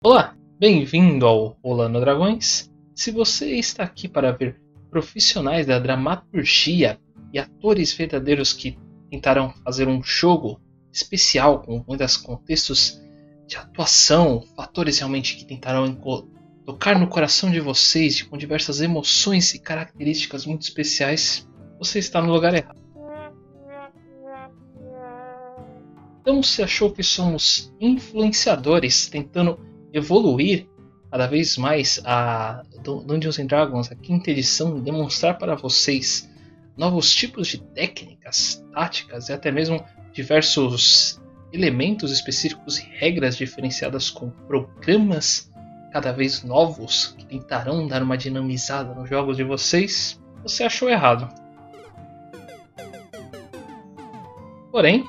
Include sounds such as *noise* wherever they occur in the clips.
Olá, bem-vindo ao Rolando Dragões. Se você está aqui para ver profissionais da dramaturgia e atores verdadeiros que tentarão fazer um jogo especial com muitos contextos de atuação, fatores realmente que tentarão tocar no coração de vocês com diversas emoções e características muito especiais, você está no lugar errado. Então, se achou que somos influenciadores tentando evoluir cada vez mais a Dungeons and Dragons, a quinta edição, demonstrar para vocês novos tipos de técnicas, táticas e até mesmo diversos elementos específicos e regras diferenciadas com programas cada vez novos que tentarão dar uma dinamizada nos jogos de vocês, você achou errado. Porém,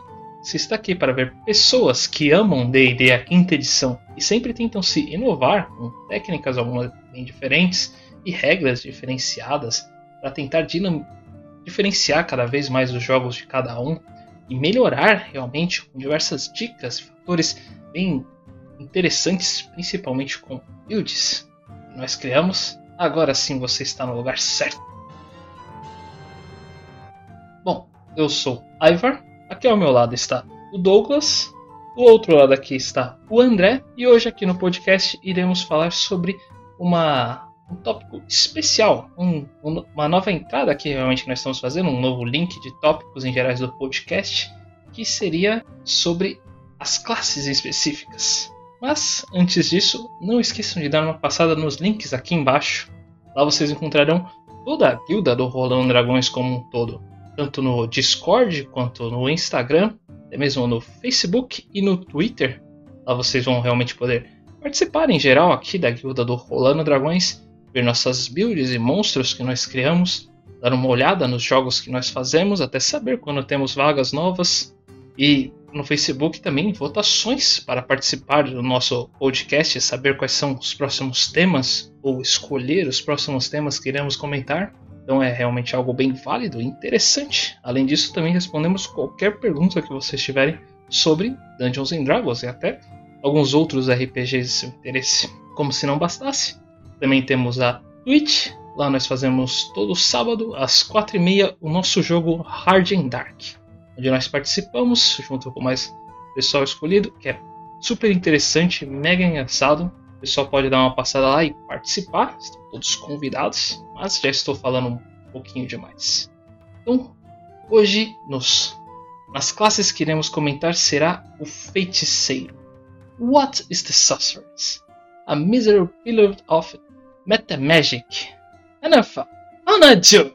se está aqui para ver pessoas que amam D&D a quinta edição e sempre tentam se inovar com técnicas algumas bem diferentes e regras diferenciadas para tentar diferenciar cada vez mais os jogos de cada um e melhorar realmente com diversas dicas e fatores bem interessantes, principalmente com builds que nós criamos, agora sim você está no lugar certo. Bom, eu sou Ivar Aqui ao meu lado está o Douglas, do outro lado aqui está o André, e hoje aqui no podcast iremos falar sobre uma, um tópico especial, um, uma nova entrada que realmente nós estamos fazendo, um novo link de tópicos em gerais do podcast, que seria sobre as classes específicas. Mas antes disso, não esqueçam de dar uma passada nos links aqui embaixo. Lá vocês encontrarão toda a guilda do Rolando Dragões como um todo tanto no Discord quanto no Instagram, até mesmo no Facebook e no Twitter. Lá vocês vão realmente poder participar em geral aqui da guilda do Rolando Dragões, ver nossas builds e monstros que nós criamos, dar uma olhada nos jogos que nós fazemos, até saber quando temos vagas novas e no Facebook também votações para participar do nosso podcast, saber quais são os próximos temas ou escolher os próximos temas que iremos comentar. Então é realmente algo bem válido e interessante. Além disso, também respondemos qualquer pergunta que vocês tiverem sobre Dungeons and Dragons e até alguns outros RPGs de seu interesse. Como se não bastasse, também temos a Twitch. Lá nós fazemos todo sábado às 4h30 o nosso jogo Hard and Dark, onde nós participamos junto com mais pessoal escolhido, que é super interessante, mega engraçado. O pessoal pode dar uma passada lá e participar, estão todos convidados, mas já estou falando um pouquinho demais. Então, hoje nos nas classes que iremos comentar será o feiticeiro. What is the sorceress? A miserable pillar of metamagic. Anafa, Anaju!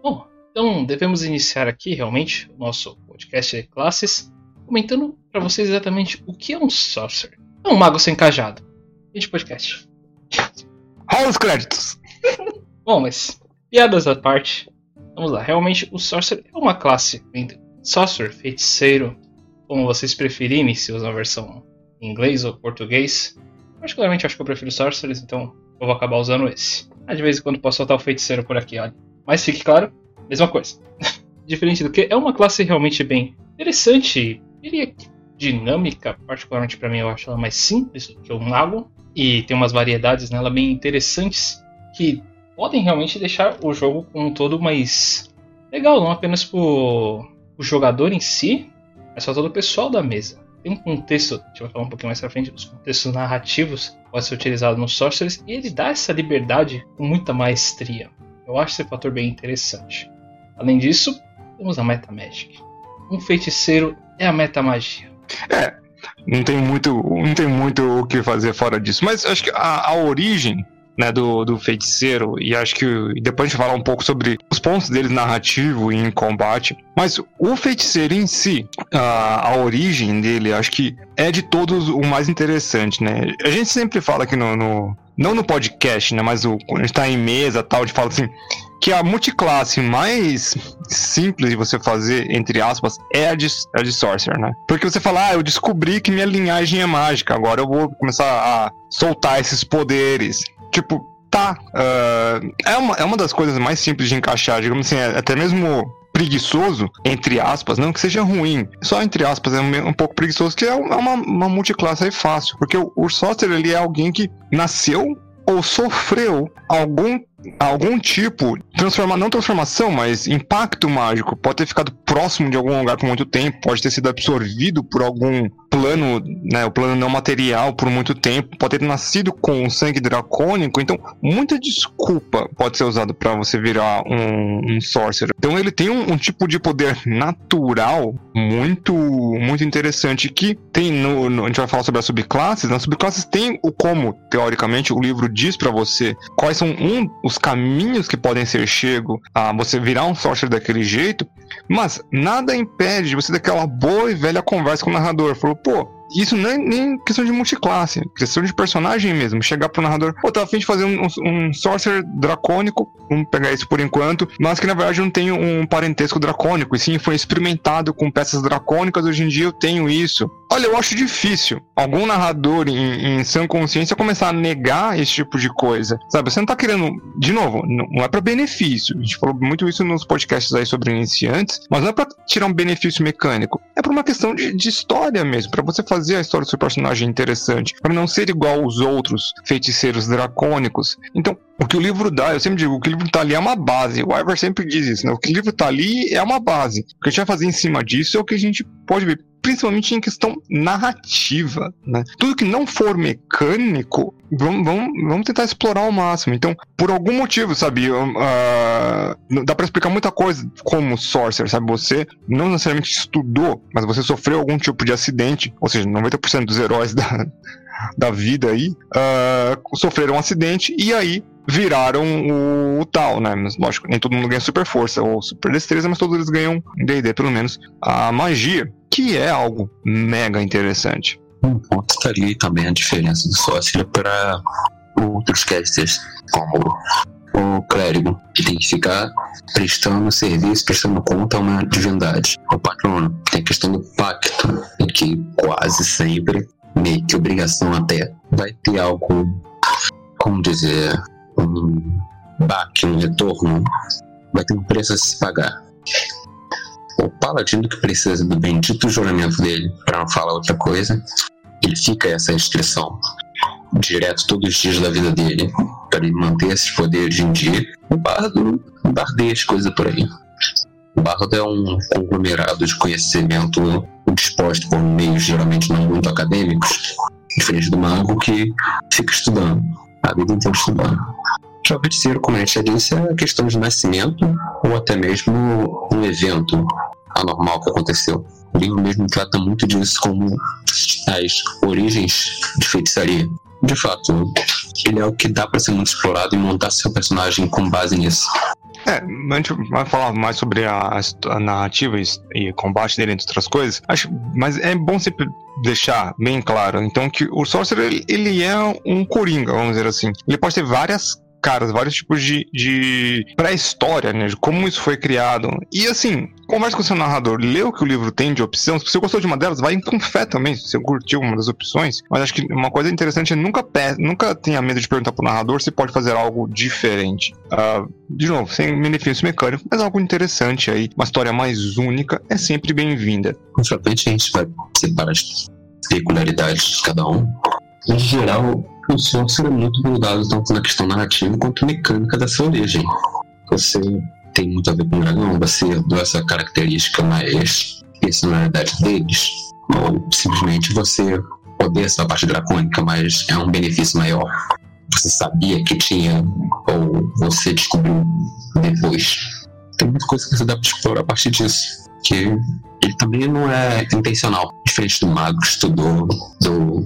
Bom, então devemos iniciar aqui realmente o nosso podcast de classes, comentando para vocês exatamente o que é um sorcerer. É um mago sem cajado. E de podcast. Rola os créditos! *laughs* Bom, mas piadas à parte. Vamos lá, realmente o sorcerer é uma classe. Sorcerer, feiticeiro, como vocês preferirem, se usam a versão em inglês ou português. Particularmente acho que eu prefiro sorcerers, então eu vou acabar usando esse. Mas de vez em quando posso soltar o feiticeiro por aqui, olha. Mas fique claro, mesma coisa. *laughs* Diferente do que é uma classe realmente bem interessante, diria dinâmica, particularmente para mim eu acho ela mais simples do que o mago e tem umas variedades nela bem interessantes que podem realmente deixar o jogo como um todo mais legal, não apenas pro o jogador em si, mas para todo o pessoal da mesa. Tem um contexto, a gente vai falar um pouquinho mais pra frente, os contextos narrativos pode ser utilizado no Sorcerers e ele dá essa liberdade com muita maestria. Eu acho esse fator bem interessante. Além disso, temos a Metamagic. Um feiticeiro é a metamagia. É, não tem muito, não tem muito o que fazer fora disso. Mas acho que a, a origem né, do, do feiticeiro, e acho que depois a gente falar um pouco sobre os pontos dele narrativo e em combate. Mas o feiticeiro em si, a, a origem dele, acho que é de todos o mais interessante, né? A gente sempre fala aqui no. no não no podcast, né? Mas o, quando a gente tá em mesa tal, a gente fala assim que a multiclasse mais simples de você fazer, entre aspas, é a de, a de Sorcerer, né? Porque você fala, ah, eu descobri que minha linhagem é mágica, agora eu vou começar a soltar esses poderes. Tipo, tá. Uh, é, uma, é uma das coisas mais simples de encaixar, digamos assim, é, até mesmo preguiçoso, entre aspas, não que seja ruim, só entre aspas, é um, um pouco preguiçoso, que é uma, uma multiclasse aí fácil. Porque o, o Sorcerer, ele é alguém que nasceu ou sofreu algum algum tipo transforma não transformação, mas impacto mágico pode ter ficado próximo de algum lugar por muito tempo, pode ter sido absorvido por algum plano, né, o plano não material por muito tempo, pode ter nascido com sangue dracônico, então muita desculpa pode ser usada para você virar um, um, sorcerer. Então ele tem um, um, tipo de poder natural muito muito interessante que tem no, no, a gente vai falar sobre as subclasses, nas subclasses tem o como teoricamente o livro diz para você quais são um, os caminhos que podem ser chego a você virar um sorcerer daquele jeito, mas nada impede de você daquela boa e velha conversa com o narrador. Falou, pô, isso é nem questão de multiclasse, questão de personagem mesmo. Chegar pro narrador, pô, tá afim de fazer um, um, sorcerer dracônico, vamos pegar isso por enquanto, mas que na verdade não tem um parentesco dracônico, e sim foi experimentado com peças dracônicas, hoje em dia eu tenho isso. Olha, eu acho difícil algum narrador em, em sã consciência começar a negar esse tipo de coisa, sabe? Você não tá querendo, de novo, não é para benefício. A gente falou muito isso nos podcasts aí sobre iniciantes, mas não é pra tirar um benefício mecânico, é por uma questão de, de história mesmo, para você fazer fazer a história do seu personagem interessante, para não ser igual aos outros feiticeiros dracônicos. Então, o que o livro dá, eu sempre digo, o que o livro tá ali é uma base. O Ivar sempre diz isso, né? O que o livro tá ali é uma base. O que a gente vai fazer em cima disso é o que a gente pode ver principalmente em questão narrativa, né? Tudo que não for mecânico, vamos, vamos, vamos tentar explorar ao máximo. Então, por algum motivo, sabe, uh, dá para explicar muita coisa como Sorcerer, sabe? Você não necessariamente estudou, mas você sofreu algum tipo de acidente, ou seja, 90% dos heróis *laughs* da, da vida aí uh, sofreram um acidente e aí viraram o, o, tal, né? Mas lógico, nem todo mundo ganha super força ou super destreza, mas todos eles ganham D&D pelo menos a magia que é algo mega interessante. Um ponto tá ali também a diferença do sócio para outros casters, como o clérigo, que tem que ficar prestando serviço, prestando conta a uma divindade. O patrono tem a questão do pacto, que quase sempre, meio que obrigação até, vai ter algo, como dizer, um baque, um retorno, vai ter um preço a se pagar o paladino que precisa do bendito juramento dele, para não falar outra coisa, ele fica essa inscrição direto todos os dias da vida dele, para ele manter esses poderes em dia. O bardo bardeia as coisas por aí. O bardo é um conglomerado de conhecimento disposto por meios geralmente não muito acadêmicos, diferente do mago que fica estudando, a vida inteira estudando. Já o feiticeiro, como a questão de nascimento ou até mesmo um evento anormal que aconteceu. O livro mesmo trata muito disso como as origens de feitiçaria. De fato, ele é o que dá para ser muito explorado e montar seu personagem com base nisso. É, a gente vai falar mais sobre a, a narrativa e, e combate dele, entre outras coisas. Acho, mas é bom sempre deixar bem claro, então, que o Sorcerer, ele é um coringa, vamos dizer assim. Ele pode ter várias caras, vários tipos de, de pré-história, né? De como isso foi criado. E assim, converse com seu narrador, lê o que o livro tem de opção. Se você gostou de uma delas, vai com fé também, se você curtiu uma das opções. Mas acho que uma coisa interessante é nunca, nunca tenha medo de perguntar pro narrador se pode fazer algo diferente. Uh, de novo, sem benefício mecânico, mas algo interessante aí. Uma história mais única é sempre bem-vinda. Com frequência a gente vai separar as peculiaridades de cada um. Em geral, o software é muito moldado tanto na questão narrativa quanto mecânica da sua origem. Você tem muito a ver com o dragão, você herdou essa característica mais personalidade deles, ou simplesmente você odeia essa parte dracônica, mas é um benefício maior. Você sabia que tinha, ou você descobriu depois. Tem muita coisa que você dá para explorar a partir disso que ele também não é intencional. Diferente do mago que estudou, do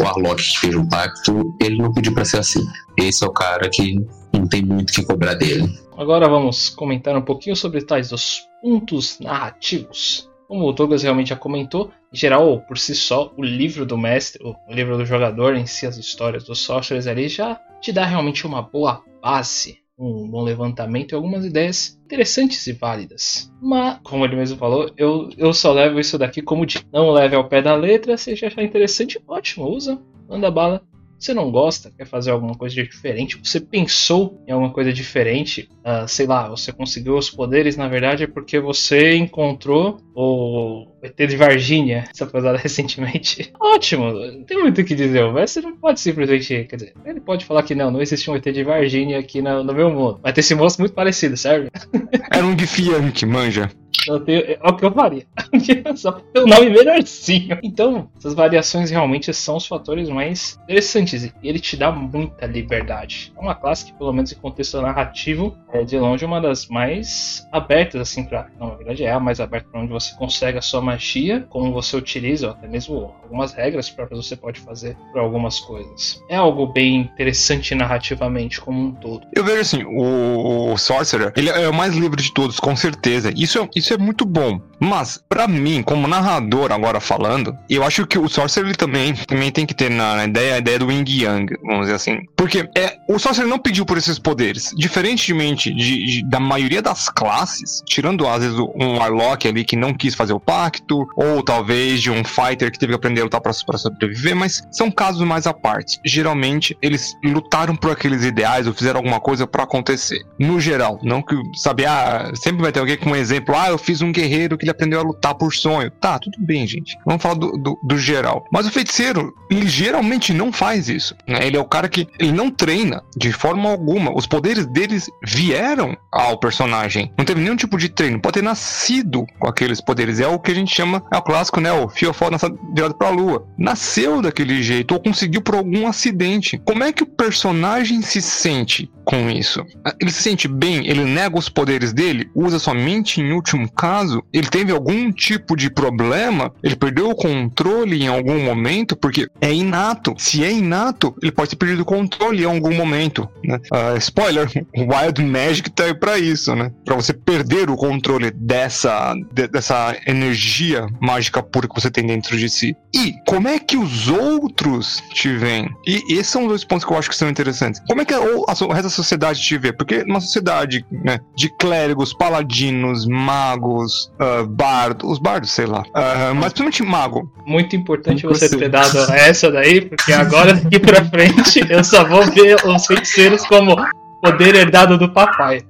Warlock que fez um pacto, ele não pediu para ser assim. Esse é o cara que não tem muito que cobrar dele. Agora vamos comentar um pouquinho sobre tais dos pontos narrativos. Como o Douglas realmente já comentou, em geral, por si só, o livro do mestre, o livro do jogador em si, as histórias dos sorcerers ali, já te dá realmente uma boa base um bom levantamento e algumas ideias interessantes e válidas. Mas, como ele mesmo falou, eu, eu só levo isso daqui como de não leve ao pé da letra, se achar interessante, ótimo, usa, manda bala. Você não gosta, quer fazer alguma coisa diferente, você pensou em alguma coisa diferente, uh, sei lá, você conseguiu os poderes, na verdade é porque você encontrou o ET de Varginha, essa *laughs* pesada recentemente. Ótimo, não tem muito o que dizer, mas você não pode simplesmente, quer dizer, ele pode falar que não, não existe um ET de Varginha aqui no, no meu mundo, mas tem esse moço muito parecido, serve? *laughs* Era um de Fianque, manja. Eu tenho, é o que eu faria. *laughs* Só pra ter um nome melhorzinho. Então, essas variações realmente são os fatores mais interessantes. E ele te dá muita liberdade. É uma classe que, pelo menos em contexto narrativo, é de longe uma das mais abertas, assim, pra. Não, na verdade é a mais aberta para onde você consegue a sua magia, como você utiliza, até mesmo algumas regras próprias você pode fazer para algumas coisas. É algo bem interessante narrativamente, como um todo. Eu vejo assim, o, o Sorcerer, ele é o mais livre de todos, com certeza. Isso é, isso é muito bom. Mas, para mim, como narrador agora falando, eu acho que o Sorcerer ele também, também tem que ter na ideia a ideia do Yin Yang, vamos dizer assim. Porque é, o Sorcerer não pediu por esses poderes. Diferentemente de, de, da maioria das classes, tirando às vezes um Warlock ali que não quis fazer o pacto, ou talvez de um Fighter que teve que aprender a lutar para sobreviver, mas são casos mais à parte. Geralmente, eles lutaram por aqueles ideais ou fizeram alguma coisa para acontecer. No geral, não que, sabe, ah, sempre vai ter alguém com um exemplo, ah, eu fiz um guerreiro que ele aprendeu a lutar por sonho. Tá, tudo bem, gente. Vamos falar do, do, do geral. Mas o feiticeiro, ele geralmente não faz isso. Né? Ele é o cara que ele não treina de forma alguma. Os poderes deles vieram ao personagem. Não teve nenhum tipo de treino. Pode ter nascido com aqueles poderes. É o que a gente chama, é o clássico, né? O Fiofó nasceu direto pra lua. Nasceu daquele jeito ou conseguiu por algum acidente. Como é que o personagem se sente com isso? Ele se sente bem? Ele nega os poderes dele? Usa somente em último caso, ele teve algum tipo de problema, ele perdeu o controle em algum momento, porque é inato. Se é inato, ele pode ter perdido o controle em algum momento. Né? Uh, spoiler: *laughs* Wild Magic tá aí pra isso, né? Pra você perder o controle dessa, de, dessa energia mágica pura que você tem dentro de si. E como é que os outros te veem? E esses são dois pontos que eu acho que são interessantes. Como é que a, a, a da sociedade te vê? Porque numa sociedade né, de clérigos, paladinos, magos, uh, bardos, os bardos, sei lá. Uh, mas principalmente mago. Muito importante você ter dado essa daí, porque agora daqui pra frente eu só vou ver os feiticeiros como poder herdado do papai.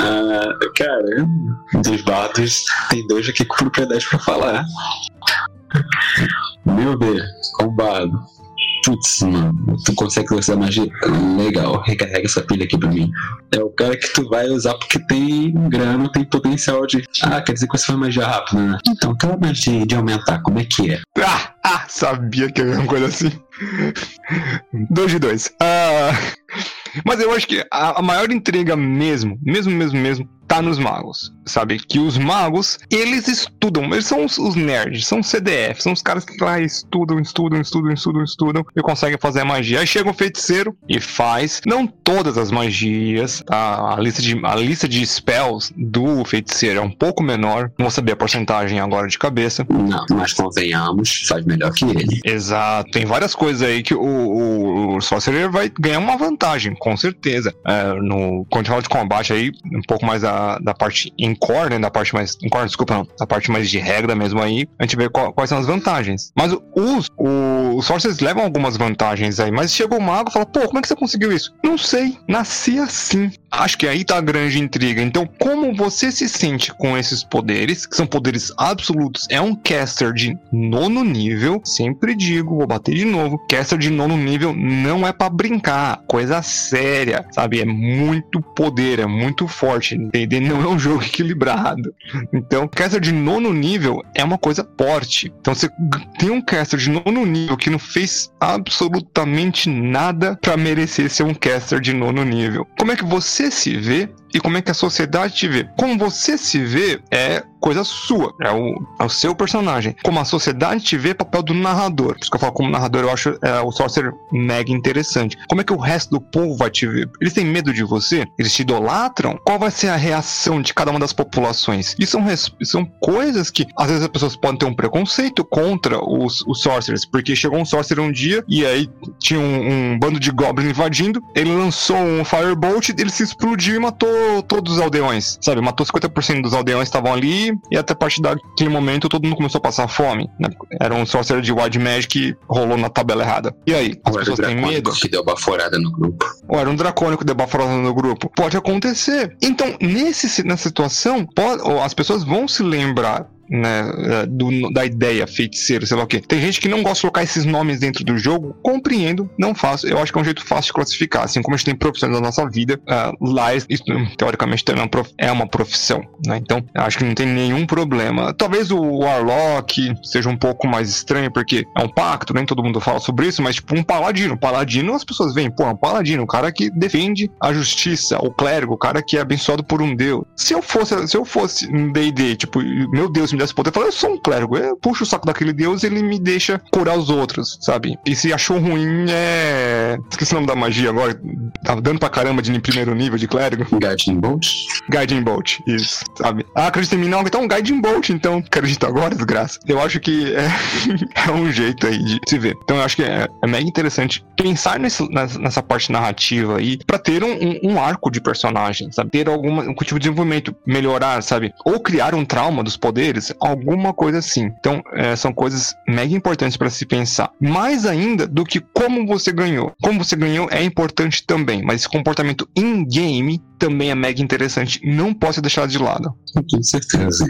Ah, cara, dos bardos, tem dois aqui com propriedade pra falar. Meu Deus, com bardo. Putz, mano, tu consegue usar magia? Legal, recarrega essa pilha aqui pra mim. É o cara que tu vai usar porque tem grana, tem potencial de. Ah, quer dizer que você faz magia rápido, né? Então, aquela magia de aumentar, como é que é? Ah, ah sabia que era uma coisa assim. dois de dois. Ah, mas eu acho que a maior intriga mesmo, mesmo, mesmo, mesmo, tá nos magos, sabe? Que os magos, eles estudam, eles são os, os nerds, são os CDF, são os caras que lá estudam, estudam, estudam, estudam, estudam e conseguem fazer a magia. Aí chega um feiticeiro e faz, não todas as magias, tá? A lista de, a lista de spells do feiticeiro é um pouco menor, não vou saber a porcentagem agora de cabeça. Não, mas convenhamos, faz melhor que ele. Exato, tem várias coisas aí que o, o, o Sorcerer vai ganhar uma vantagem, com certeza. É, no controle de combate aí, um pouco mais a da, parte em core, né? Da parte mais. Em core, desculpa, não. Da parte mais de regra mesmo aí, a gente vê qual, quais são as vantagens. Mas os, os Sorcerers levam algumas vantagens aí. Mas chega o mago e fala, pô, como é que você conseguiu isso? Não sei, nasci assim. Acho que aí tá a grande intriga. Então, como você se sente com esses poderes, que são poderes absolutos, é um caster de nono nível, sempre digo, vou bater de novo, caster de nono nível não é para brincar, coisa séria, sabe? É muito poder, é muito forte, entender? *laughs* Não é um jogo equilibrado. Então, caster de nono nível é uma coisa forte. Então, você tem um caster de nono nível que não fez absolutamente nada para merecer ser um caster de nono nível. Como é que você se vê e como é que a sociedade te vê. Como você se vê é coisa sua, é o, é o seu personagem. Como a sociedade te vê, é papel do narrador. Por isso que eu falo como narrador, eu acho é, o Sorcerer mega interessante. Como é que o resto do povo vai te ver? Eles têm medo de você? Eles te idolatram? Qual vai ser a reação de cada uma das populações? Isso são, são coisas que às vezes as pessoas podem ter um preconceito contra os, os Sorcerers, porque chegou um Sorcerer um dia e aí tinha um, um bando de Goblins invadindo, ele lançou um Firebolt, ele se explodiu e matou todos os aldeões, sabe? Matou 50% dos aldeões que estavam ali e até a partir daquele momento todo mundo começou a passar fome. Né? Era um sorcerer de Wild Magic que rolou na tabela errada. E aí, as Ou pessoas têm medo? que deu baforada no grupo. Ou era um dracônico de baforada no grupo? Pode acontecer. Então, nesse, nessa situação, pode, as pessoas vão se lembrar né, eh, do- da ideia feiticeiro, sei lá o quê. Tem gente que não gosta de colocar esses nomes dentro do jogo, compreendo, não faço. Eu acho que é um jeito fácil de classificar. Assim como a gente tem profissões da nossa vida, ah, lá isso, teoricamente também é uma é profissão, né? Então, acho que não tem nenhum problema. Talvez o Warlock seja um pouco mais estranho, porque é um pacto, nem todo mundo fala sobre isso, mas tipo um paladino. Paladino, as pessoas veem, pô, é um paladino, o cara que defende a justiça, o clérigo, o cara que é abençoado por um deus. Se eu fosse, se eu fosse um D&D, tipo, meu Deus desse poder, eu falo, eu sou um clérigo, eu puxo o saco daquele deus e ele me deixa curar os outros, sabe? E se achou ruim, é... Esqueci o nome da magia agora, tava dando pra caramba de primeiro nível de clérigo. Guiding Bolt. Guiding Bolt, isso, sabe? Ah, acredita em mim não? Então Guiding Bolt, então. Acredita agora, desgraça. Eu acho que é, *laughs* é um jeito aí de se ver. Então eu acho que é, é mega interessante pensar nesse- nessa, parte narrativa aí pra ter um, um- um arco de personagem, sabe? Ter alguma um tipo de desenvolvimento, melhorar, sabe? Ou criar um trauma dos poderes, alguma coisa assim. Então é, são coisas mega importantes pra se pensar. Mais ainda do que como você ganhou. Como você ganhou é importante também, mas esse comportamento in-game também é mega interessante. Não posso ser deixado de lado. Com certeza.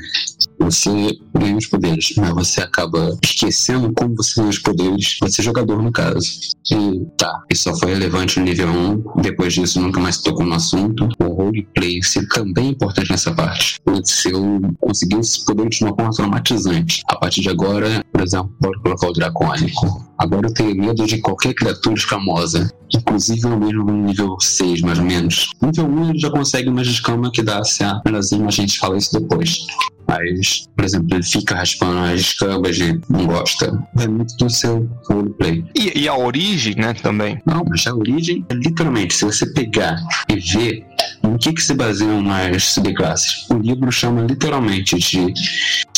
Você ganha os poderes, mas você acaba esquecendo como você ganha os poderes. Você é jogador, no caso. E tá, isso só foi relevante no nível 1. Depois disso, nunca mais tocou no assunto. O roleplay ser também é importante nessa parte. Se eu conseguir esses poderes de uma forma traumatizante. A partir de agora, por exemplo, pode colocar o dracônico. Agora eu tenho medo de qualquer criatura escamosa. Inclusive eu mesmo no nível 6, mais ou menos. Nível 1 ele já consegue uma escama que dá se a melhorzinho, mas a gente fala isso depois. Mas, por exemplo, ele fica raspando as escamas e não gosta. É muito do seu roleplay. E, e a origem, né, também. Não, mas a origem é literalmente, se você pegar e ver em que, que se baseiam as subclasses, o livro chama literalmente de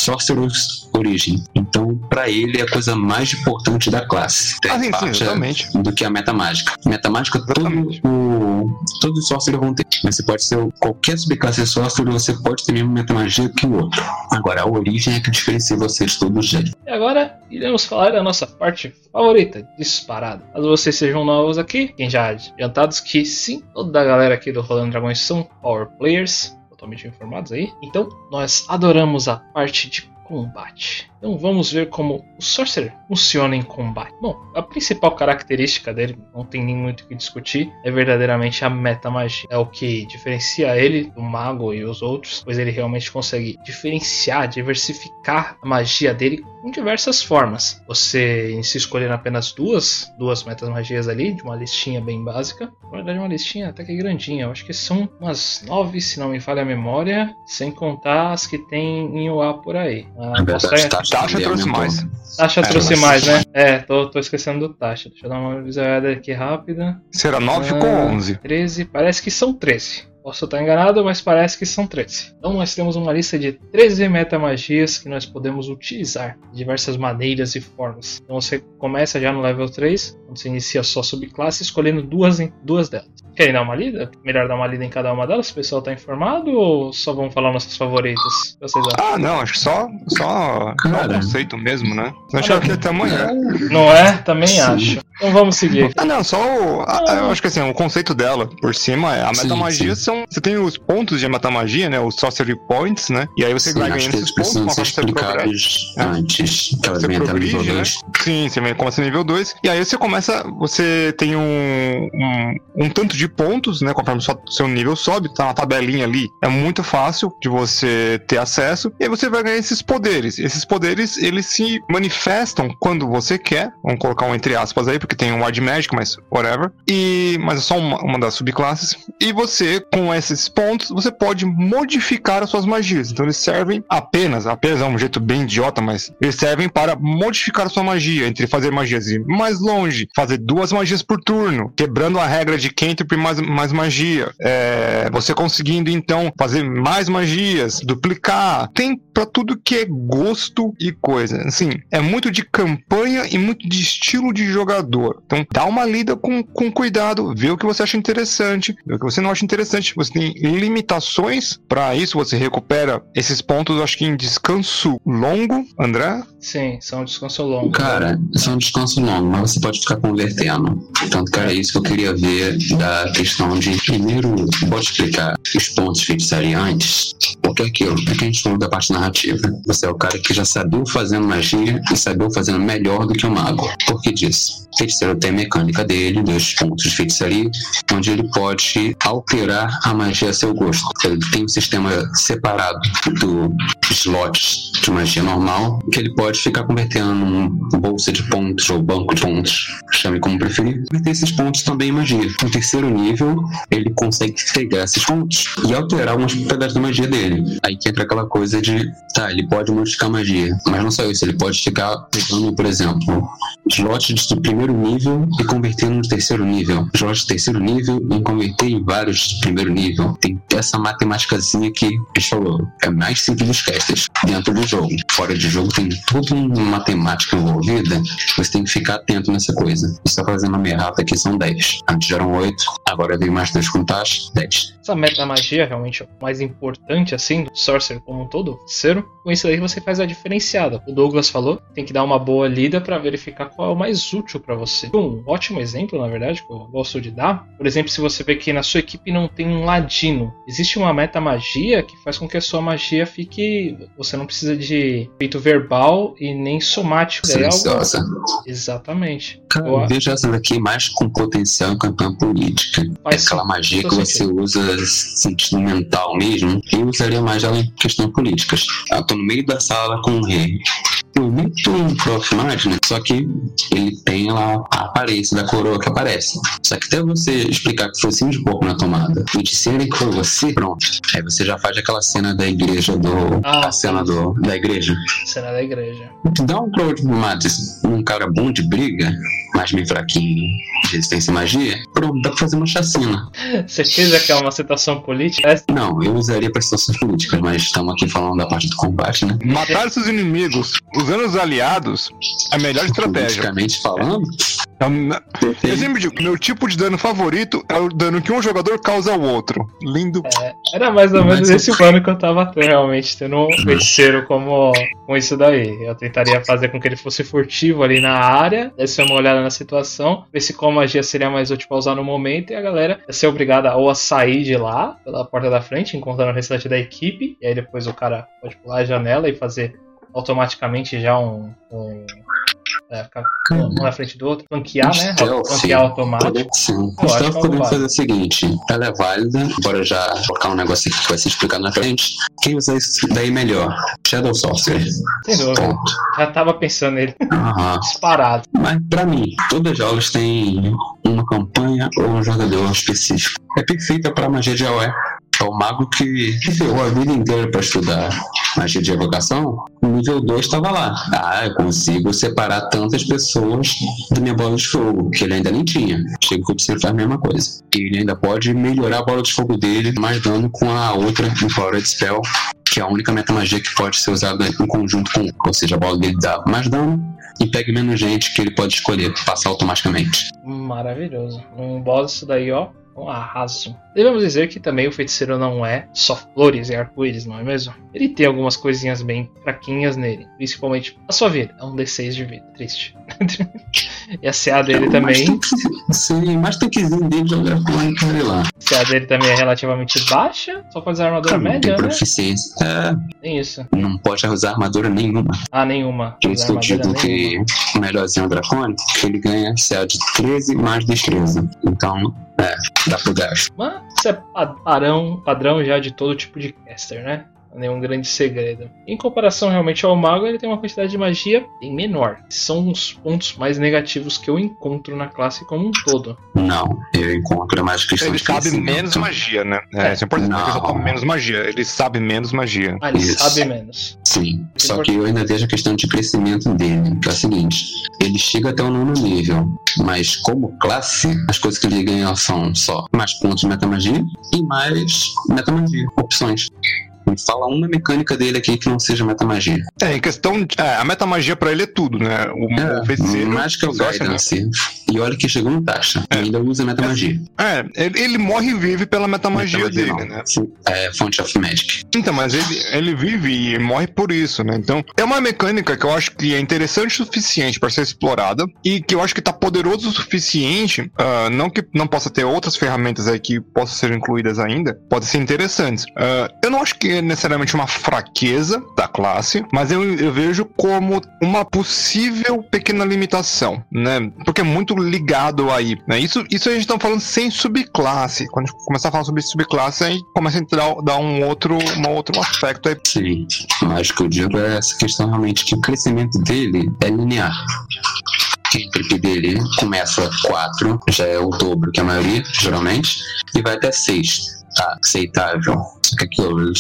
Sorcerer's Origin. Então, pra ele é a coisa mais importante da classe. Ah, sim, sim, Parte exatamente. do que a metamágica. Metamágica, todo Exatamente. o, todos os sorcerers vão ter. Mas você pode ser qualquer subclasse de sorcerer, você pode ter a mesma metamagia que o outro. Agora, a origem é que diferencia você de todo jeito. E agora iremos falar da nossa parte favorita, disparada. Caso vocês sejam novos aqui, quem já adiantados que sim, toda a galera aqui do Rolando Dragões são Power Players, totalmente informados aí. Então, nós adoramos a parte de combate. Então vamos ver como o Sorcerer funciona em combate. Bom, a principal característica dele, não tem nem muito o que discutir, é verdadeiramente a metamagia. É o que diferencia ele do mago e os outros, pois ele realmente consegue diferenciar, diversificar a magia dele com diversas formas. Você inicia escolhendo apenas duas, duas metamagias ali, de uma listinha bem básica. Na verdade, uma listinha até que grandinha. Eu acho que são umas nove, se não me falha a memória, sem contar as que tem em UA por aí. Ah, Na verdade, posso- Tasha, trouxe mais. Tasha É, trouxe mas- mais, né? É, tô, tô esquecendo do Tasha. Deixa eu dar uma visualizada aqui rápida. Será 9 Ah, com 11. 13, parece que são 13. Posso estar enganado, mas parece que são 13. Então nós temos uma lista de 13 metamagias que nós podemos utilizar de diversas maneiras e formas. Então você começa já no level 3, quando você inicia só subclasse, escolhendo duas, em- duas delas. Querem dar uma lida? Melhor dar uma lida em cada uma delas? O pessoal tá informado ou só vamos falar nossas favoritas? Vocês acham? Ah, não, acho que só, só, só o conceito mesmo, né? Não achava que ia até amanhã. Não é? Também Sim. acho. Então vamos seguir. Ah, não, só o. a- eu acho que assim, o conceito dela por cima é a Sim, metamagia sim. são. Você tem os pontos de metamagia, né? Os sorcery points, né? E aí você Sim, vai ganhando esses pontos conforme ser você É. antes. Que elas Você no nível progride, né? 2. Sim, você vai- começa no nível 2. E aí você começa. Você tem um, um, um tanto de pontos, né? Conforme sua- seu nível sobe, tá na tabelinha ali. É muito fácil de você ter acesso. E aí você vai ganhar esses poderes. Esses poderes, eles se manifestam quando você quer. Vamos colocar um entre aspas aí, porque tem um Wild Magic, mas whatever. E, mas é só uma, uma das subclasses. E você, com esses pontos, você pode modificar as suas magias. Então eles servem apenas, apenas é um jeito bem idiota, mas eles servem para modificar a sua magia, entre fazer magias ir mais longe, fazer duas magias por turno, quebrando a regra de cantrip mais, mais magia. É, você conseguindo então fazer mais magias, duplicar. Tem pra tudo que é gosto e coisa. Assim, é muito de campanha e muito de estilo de jogador. Então, dá uma lida com, com cuidado, vê o que você acha interessante, vê o que você não acha interessante. Você tem limitações para isso, você recupera esses pontos, acho que em descanso longo, André? Sim, são descanso longo. Cara, são descanso longo, mas você pode ficar convertendo. Tanto era isso que eu queria ver da questão de. Primeiro, pode explicar os pontos feitiçaria antes? Porque é aquilo, é que a gente falou da parte narrativa. Você é o cara que já sabia fazendo magia e sabia fazendo melhor do que o mago. Por que disso? O feiticeiro tem a mecânica dele, dos pontos de feitiçaria, onde ele pode alterar a magia a seu gosto. Ele tem um sistema separado do slots de magia normal, que ele pode ficar convertendo num bolsa de pontos ou banco de pontos, chame como preferir, converter esses pontos também em magia. No terceiro nível, ele consegue pegar esses pontos e alterar algumas propriedades da magia dele. Aí que entra aquela coisa de, tá, ele pode modificar magia, mas não só isso, ele pode ficar pegando, por exemplo, slots do primeiro nível e convertendo no terceiro nível, de terceiro nível e converter em vários de primeiro nível. Tem essa matemáticazinha que a gente falou, é mais simples dos casters dentro do jogo. Fora de jogo tem toda uma matemática envolvida, você tem que ficar atento nessa coisa. Você tá fazendo uma errata aqui, são 10. Antes eram 8, agora vem mais dois contagens, 10. Essa meta magia realmente é o mais importante assim do Sorcerer como um todo, Cero. Com isso aí você faz a diferenciada. O Douglas falou, tem que dar uma boa lida para verificar qual é o mais útil para você. Um ótimo exemplo, na verdade, que eu gosto de dar. Por exemplo, se você vê que na sua equipe não tem um ladino, existe uma meta magia que faz com que a sua magia fique. Você não precisa de feito verbal e nem somático. É algo... Exatamente. Cara, eu vejo essa daqui mais com potencial em campanha política. Faz Aquela magia que você usa sentido mental mesmo. Eu usaria mais ela em questões políticas. Eu tô no meio da sala com o rei muito um Prof. Magna, só que ele tem lá a aparência da coroa que aparece. Só que até você explicar que foi assim de corpo na tomada e disserem que foi você, pronto. Aí você já faz aquela cena da igreja do. Ah, a cena do, da igreja. Cena da igreja. Dá um Claude Matos, um cara bom de briga, mas meio fraquinho de resistência e magia, pronto, dá pra fazer uma chacina. Certeza que é uma situação política? Não, eu usaria pra situações políticas, mas estamos aqui falando da parte do combate, né? Matar seus inimigos usando os aliados é a melhor estratégia. Politicamente falando? Eu sempre digo, meu tipo de dano favorito é o dano que um jogador causa ao outro. Lindo. É, era mais ou menos esse plano que eu tava tendo, realmente, tendo um feiticeiro como com isso daí. Eu tentaria fazer com que ele fosse furtivo ali na área, desse uma olhada na situação, ver se qual magia seria mais útil pra usar no momento, e a galera ia ser obrigada ou a sair de lá, pela porta da frente, encontrando o restante da equipe, e aí depois o cara pode pular a janela e fazer automaticamente já um, um é, ficar um na frente do outro, flanquear, né? Flanquear automático. Sim. Eu acho que podemos fazer o seguinte: ela é válida, bora já colocar um negócio aqui que vai ser explicado na frente. Quem usa isso daí melhor? Shadow Sorcerer. Sem dúvida. Ponto. Já tava pensando nele. Uhum. Disparado. Mas pra mim, todos os jogos têm uma campanha ou um jogador específico. É perfeita pra magia de AOE. É o mago que ferrou a vida inteira para estudar magia de evocação. O nível 2 estava lá. Ah, eu consigo separar tantas pessoas da minha bola de fogo, que ele ainda nem tinha. Chega que você faz a mesma coisa. E ele ainda pode melhorar a bola de fogo dele, mais dano com a outra Empowered Spell, que é a única meta magia que pode ser usada em conjunto com. Ou seja, a bola dele dá mais dano e pega menos gente que ele pode escolher passar automaticamente. Maravilhoso. Um boss isso daí, ó um arraso. Devemos dizer que também o feiticeiro não é só flores e arco-íris, não é mesmo? Ele tem algumas coisinhas bem fraquinhas nele, principalmente a sua vida. É um D6 de vida, triste. *laughs* e a CA dele é, também. Sim, mais tanquezinho dele jogar com ele lá. A CA dele também é relativamente baixa, só pode usar armadura média. Tem né? proficiência. É, tem isso. Não pode usar armadura nenhuma. Ah, nenhuma. Eu digo que o melhorzinho dracônico, ele ganha CA de 13 mais destreza. Então, é, dá pro gasto. Mas isso é padrão, padrão já de todo tipo de caster, né? Nenhum grande segredo. Em comparação realmente ao mago, ele tem uma quantidade de magia bem menor. São os pontos mais negativos que eu encontro na classe como um todo. Não, eu encontro mais questão ele de sabe menos magia, né? É, é. isso é importante, porque ele sabe menos magia. Ele sabe menos magia. Ah, ele Isso. sabe menos. Sim, é só que eu ainda vejo a questão de crescimento dele, que é o seguinte, ele chega até o nono nível, mas como classe, as coisas que ele ganha são só mais pontos de metamagia e mais metamagia, opções. Me fala uma mecânica dele aqui que não seja metamagia. É, em questão. De, é, a metamagia pra ele é tudo, né? O, é, o feiticeiro. Magical Guidance. E olha que chegou no taxa. É. E ainda usa metamagia. É, ele, ele morre e vive pela metamagia, metamagia dele, não. né? É, fonte of Magic. Então, mas ele, ele vive e morre por isso, né? Então, é uma mecânica que eu acho que é interessante o suficiente para ser explorada e que eu acho que tá poderoso o suficiente, uh, não que não possa ter outras ferramentas aí que possam ser incluídas ainda, pode ser interessantes. Uh, eu não acho que é necessariamente uma fraqueza da classe, mas eu, eu vejo como uma possível pequena limitação, né? Porque é muito ligado aí, né? Isso, isso a gente tá falando sem subclasse. Quando a gente começar a falar sobre subclasse, aí começa a entrar, dar um outro, um outro aspecto aí. Sim, mas o que eu digo é essa questão realmente que o crescimento dele é linear que o trip dele começa 4, já é o dobro que a maioria, geralmente, e vai até 6 tá aceitável. Só que aquilo,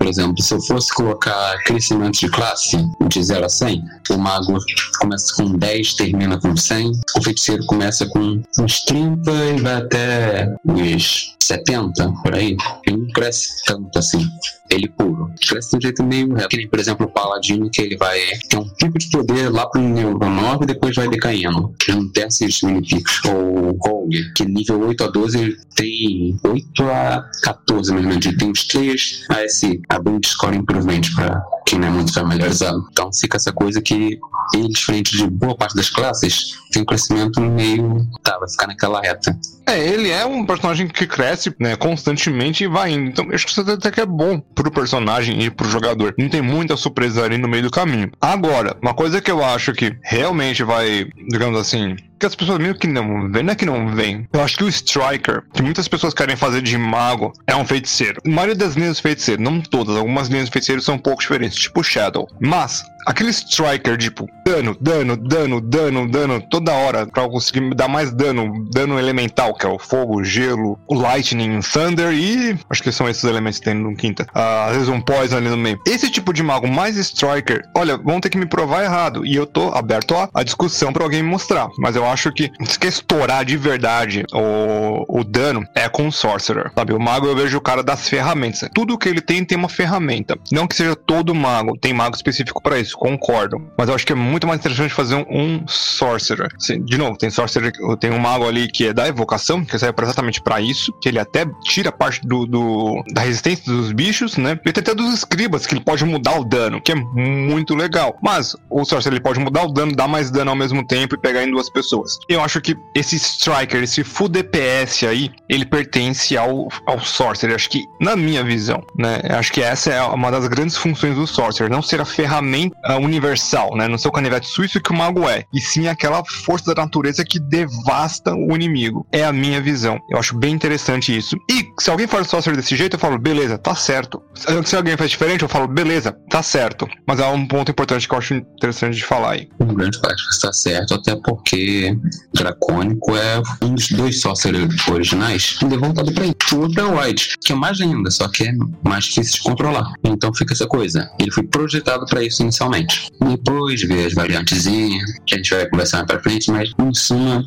por exemplo, se eu fosse colocar crescimento de classe de 0 a 100, o mago começa com 10, termina com 100, o feiticeiro começa com uns 30 e vai até uns 70, por aí. Ele não cresce tanto assim ele puro. Cresce de um jeito meio reto. Por exemplo, o Paladino, que ele vai ter um pico de poder lá pro nível 9 e depois vai decaindo. Ele não tem esses mini picos. Ou o Rogue, que nível 8 a 12 ele tem 8 a 14, mais ou menos. Ele tem uns 3 a esse Ability Score Improvement pra não é muito familiarizado. Então fica essa coisa que ele, diferente de boa parte das classes, tem um crescimento meio. tá, vai ficar naquela reta. É, ele é um personagem que cresce né, constantemente e vai indo. Então acho que isso até que é bom pro personagem e pro jogador. Não tem muita surpresa ali no meio do caminho. Agora, uma coisa que eu acho que realmente vai, digamos assim, que as pessoas meio que não vêm, não é que não vêm. Eu acho que o Striker, que muitas pessoas querem fazer de mago, é um feiticeiro. A maioria das linhas de feiticeiro, não todas, algumas linhas de feiticeiro são um pouco diferentes, tipo Shadow. Mas, aquele Striker, tipo, dano, dano, dano, dano, dano, toda hora, pra conseguir dar mais dano, dano elemental, que é o fogo, gelo, o lightning, thunder e. Acho que são esses elementos que tem no quinta. Uh, às vezes um poison ali no meio. Esse tipo de mago mais Striker, olha, vão ter que me provar errado. E eu tô aberto à discussão pra alguém me mostrar. Mas eu acho que se quer estourar de verdade o, o dano, é com o Sorcerer. Sabe? O mago eu vejo o cara das ferramentas. Tudo que ele tem tem uma ferramenta. Não que seja todo mago, tem mago específico para isso, concordo. Mas eu acho que é muito mais interessante fazer um, um Sorcerer. De novo, tem Sorcerer, tem um mago ali que é da evocação, que serve exatamente para isso, que ele até tira parte do, do, da resistência dos bichos, né? E tem até dos escribas, que ele pode mudar o dano, que é muito legal. Mas o Sorcerer ele pode mudar o dano, dar mais dano ao mesmo tempo e pegar em duas pessoas. Eu acho que esse Striker, esse full DPS aí, ele pertence ao, ao Sorcerer. Acho que, na minha visão, né? Acho que essa é uma das grandes funções do Sorcerer. Não ser a ferramenta universal, né? Não ser o canivete suíço que o mago é. E sim aquela força da natureza que devasta o inimigo. É a minha visão. Eu acho bem interessante isso. E se alguém faz Sorcerer desse jeito, eu falo, beleza, tá certo. Se alguém faz diferente, eu falo, beleza, tá certo. Mas há um ponto importante que eu acho interessante de falar aí. Um grande parte está certo, até porque Dracônico é um dos dois sorcerers originais é voltado pra ele. O outro é o White, que é mais ainda, só que é mais difícil de controlar. Então fica essa coisa. Ele foi projetado para isso inicialmente. Depois vê as variantes que a gente vai conversar mais pra frente, mas em suma,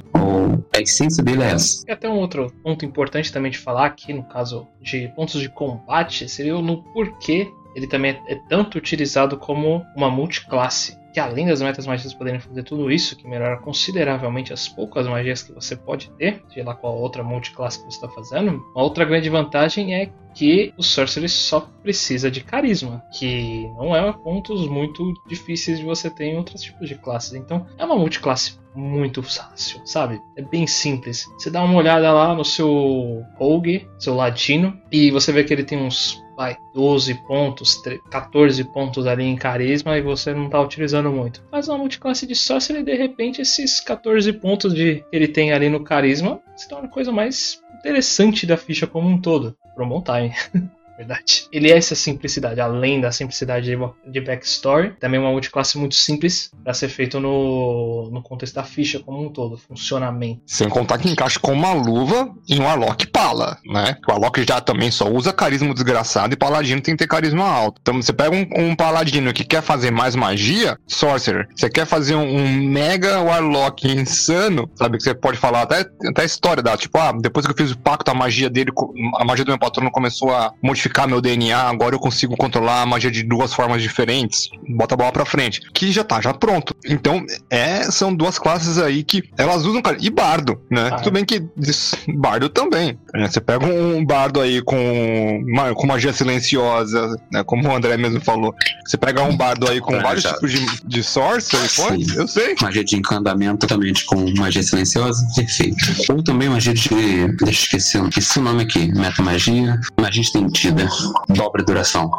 a essência dele é essa. E até um outro ponto importante também de falar aqui, no caso de pontos de combate, seria no porquê ele também é tanto utilizado como uma multiclasse que além das metas magias poderem fazer tudo isso, que melhora consideravelmente as poucas magias que você pode ter, seja lá qual outra multiclasse que você está fazendo, uma outra grande vantagem é que o Sorcery só precisa de carisma, que não é pontos muito difíceis de você ter em outros tipos de classes. Então é uma multiclasse muito fácil, sabe? É bem simples. Você dá uma olhada lá no seu Rogue, seu Ladino, e você vê que ele tem uns vai, 12 pontos, 14 pontos ali em carisma e você não está utilizando muito. Faz uma multiclasse de Sorcerer e de repente esses 14 pontos de, que ele tem ali no carisma se torna a coisa mais interessante da ficha como um todo. Bom time. *laughs* verdade. Ele é essa simplicidade, além da simplicidade de, backstory, também é uma multiclasse muito simples para ser feito no, no contexto da ficha como um todo, funcionamento. Sem contar que encaixa com uma luva e um Arlok Pala, né? O Arlok já também só usa carisma desgraçado e Paladino tem que ter carisma alto. Então você pega um, um Paladino que quer fazer mais magia, Sorcerer. Você quer fazer um, um mega Warlock insano, sabe? Que você pode falar até, até a história da, tipo, ah, depois que eu fiz o pacto, a magia dele, a magia do meu patrono começou a modificar modificar meu DNA, agora eu consigo controlar a magia de duas formas diferentes. Bota a bola pra frente. Que já tá, já pronto. Então, é, são duas classes aí que elas usam, cara. E bardo, né? Ah, Tudo bem que bardo também. Né? Você pega um bardo aí com, com magia silenciosa, né? Como o André mesmo falou. Você pega um bardo aí com vários tipos de, de sorcery, pode? Eu sei. Magia de encantamento também com magia silenciosa, perfeito. Ou também magia de. Deixa eu esquecer, esqueci o nome aqui. Meta magia, magia estendida, dobra duração.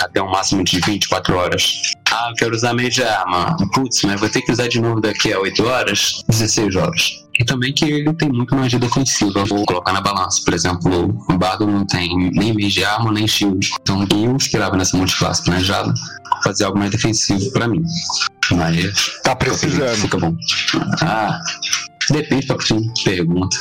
Até um máximo de 24 horas. Ah, quero usar meia de arma. Putz, mas vou ter que usar de novo daqui a 8 horas? 16 horas. E também que ele tem muito magia defensiva. Vou colocar na balança. Por exemplo, o Bardo não tem nem meia de arma, nem shield. Então eu esperava nessa multiclasse planejada fazer algo mais defensivo pra mim. Mas. Tá precisando. Fica bom. Ah, depende pra quem pergunta.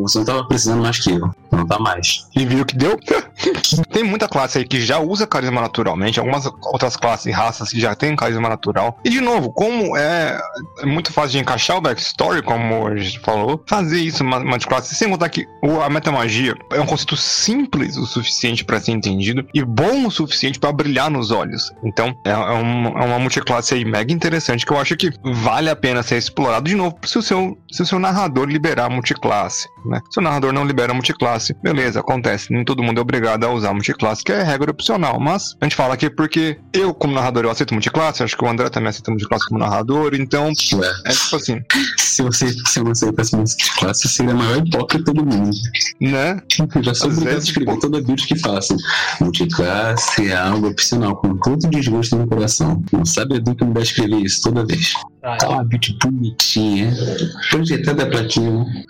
Você não tava precisando mais que eu. Não tá mais. E viu que deu? *laughs* tem muita classe aí que já usa carisma naturalmente, algumas outras classes e raças que já tem carisma natural. E de novo, como é, é muito fácil de encaixar o backstory, como a gente falou, fazer isso uma de classe, sem contar que a metamagia é um conceito simples o suficiente para ser entendido e bom o suficiente para brilhar nos olhos. Então, é, é, uma, é uma multiclasse aí mega interessante que eu acho que vale a pena ser explorado de novo se o seu, se o seu narrador liberar multiclasse, né? Se o narrador não libera multiclasse, beleza, acontece. Nem todo mundo é obrigado a usar multiclasse, que é regra opcional. Mas a gente fala aqui porque eu, como narrador, eu aceito multiclasse, acho que o André também aceita multiclasse como narrador, então Ué. é tipo assim. se, você, se não aceitasse multiclasse, seria a maior hipócrita do mundo. Né? Eu já sou obrigado a escrever pô... toda build que faço. Multiclasse é algo opcional, com todo desgosto no coração. Não sabe do que me vai escrever isso toda vez. Ah, tá uma build bonitinha, projetada pra ti.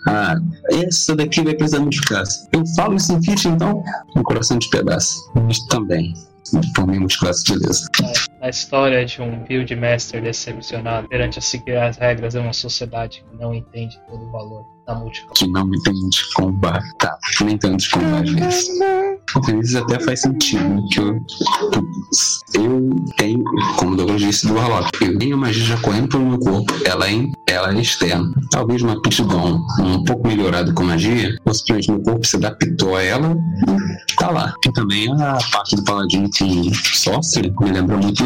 Ah, essa daqui vai precisar multiclasse. Eu falo isso em então, no coração de pedaço. Mas também formemos classe de beleza. A história de um build master decepcionado perante as regras de uma sociedade que não entende todo o valor da multiclasse. Que não entende combate. Tá, nem tanto combate vezes. Isso até faz sentido, que eu, eu tenho, como o Douglas disse do Warlock, eu tenho magia já correndo pelo meu corpo, ela é, ela é externa. Talvez uma pitidão um pouco melhorada com magia, ou simplesmente meu corpo se adaptou a ela tá lá. Tem também a parte do Paladino com Sorcery, me lembra muito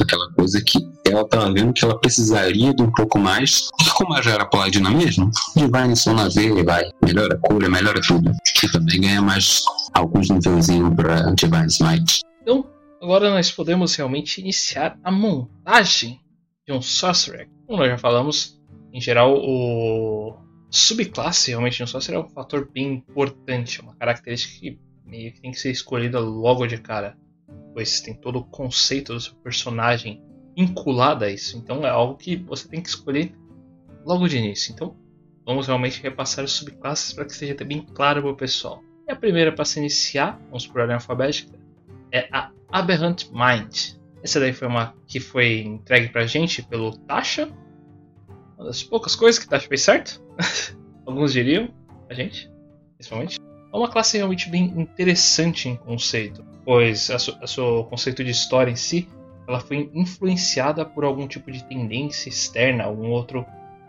Aquela coisa que ela tava vendo que ela precisaria de um pouco mais. Como ela já era Paladina mesmo, Divine Soul na veia, vai. Melhora a cura, melhora tudo. E também ganha mais alguns nívelzinhos pra Divine Smite. Então, agora nós podemos realmente iniciar a montagem de um Sorcerer. Como nós já falamos, em geral, o subclasse realmente no Sorcerer é um fator bem importante, uma característica que meio que tem que ser escolhida logo de cara, pois tem todo o conceito do seu personagem vinculado a isso. Então é algo que você tem que escolher logo de início. Então vamos realmente repassar as subclasses para que seja bem claro para o pessoal. E a primeira para se iniciar, vamos por ordem alfabética, é a Aberrant Mind. Essa daí foi uma que foi entregue para a gente pelo Tasha. Uma das poucas coisas que Tasha fez certo. *laughs* Alguns diriam, a gente, principalmente. É uma classe realmente bem interessante em conceito, pois o seu conceito de história em si ela foi influenciada por algum tipo de tendência externa, algum outro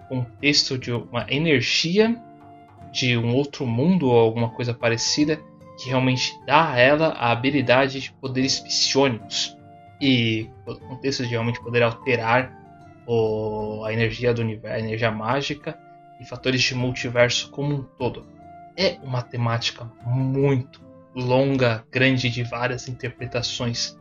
contexto de uma energia de um outro mundo ou alguma coisa parecida que realmente dá a ela a habilidade de poderes psionicos e o contexto de realmente poder alterar o, a energia do universo, a energia mágica e fatores de multiverso como um todo. É uma temática muito longa, grande, de várias interpretações.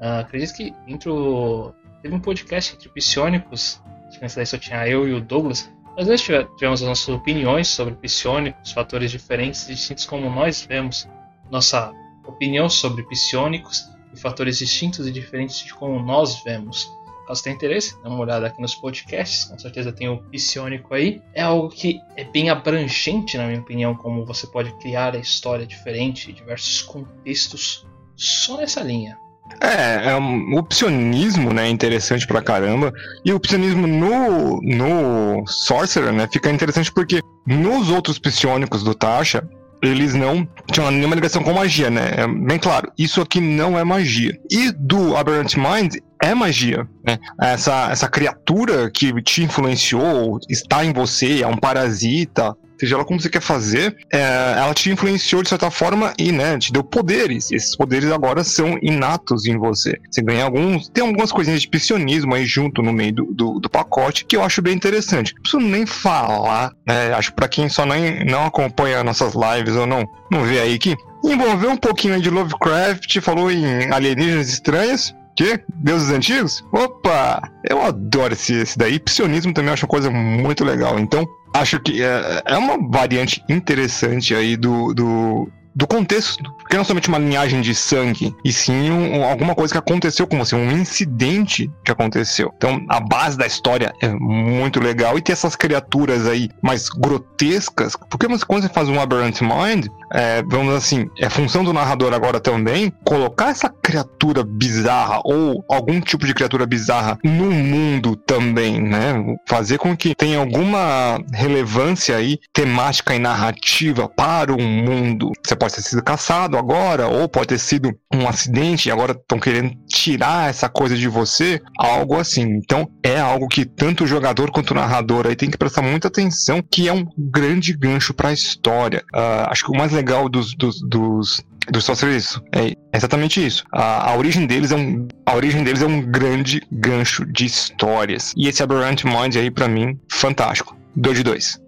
Uh, acredito que dentro. Teve um podcast entre psionicos, nessa daí só tinha eu e o Douglas. Nós dois tivemos as nossas opiniões sobre psionicos, fatores diferentes e distintos como nós vemos nossa opinião sobre psionicos e fatores distintos e diferentes de como nós vemos. Caso tenha interesse, dá uma olhada aqui nos podcasts, com certeza tem o Psionico aí. É algo que é bem abrangente, na minha opinião, como você pode criar a história diferente, diversos contextos só nessa linha. É, é um, o psionismo, né, é interessante pra caramba. E o psionismo no, no Sorcerer, né, fica interessante porque nos outros psionicos do Tasha, eles não tinham nenhuma ligação com magia, né? É bem claro, isso aqui não é magia. E do Aberrant Mind é magia, né? Essa, essa criatura que te influenciou, está em você, é um parasita, seja lá como você quer fazer, é, ela te influenciou de certa forma e, né, te deu poderes. Esses poderes agora são inatos em você. Você ganha alguns. Tem algumas coisinhas de piscionismo aí junto no meio do, do, do pacote que eu acho bem interessante. Não preciso nem falar, né? Acho pra quem só nem, não acompanha nossas lives ou não, não vê aí que envolveu um pouquinho de Lovecraft, falou em alienígenas estranhas. Que? Deuses antigos? Opa! Eu adoro esse, esse daí. Psionismo também acho uma coisa muito legal. Então, acho que é, é uma variante interessante aí do, do, do contexto, porque não somente uma linhagem de sangue, e sim um, alguma coisa que aconteceu com você, um incidente que aconteceu. Então, a base da história é muito legal e ter essas criaturas aí mais grotescas, porque quando você faz um Aberrant Mind, é, vamos assim, é função do narrador agora também colocar essa criatura bizarra ou algum tipo de criatura bizarra no mundo também, né? Fazer com que tenha alguma relevância aí temática e narrativa para o mundo. Você pode ter sido caçado agora, ou pode ter sido um acidente e agora estão querendo tirar essa coisa de você, algo assim. Então é algo que tanto o jogador quanto o narrador aí tem que prestar muita atenção, que é um grande gancho para a história. Uh, acho que o mais legal dos, dos, dos dos isso É exatamente isso. A, a, origem deles é um, a origem deles é um grande gancho de histórias. E esse Aberrant Mind aí, para mim, fantástico. 2 de 2.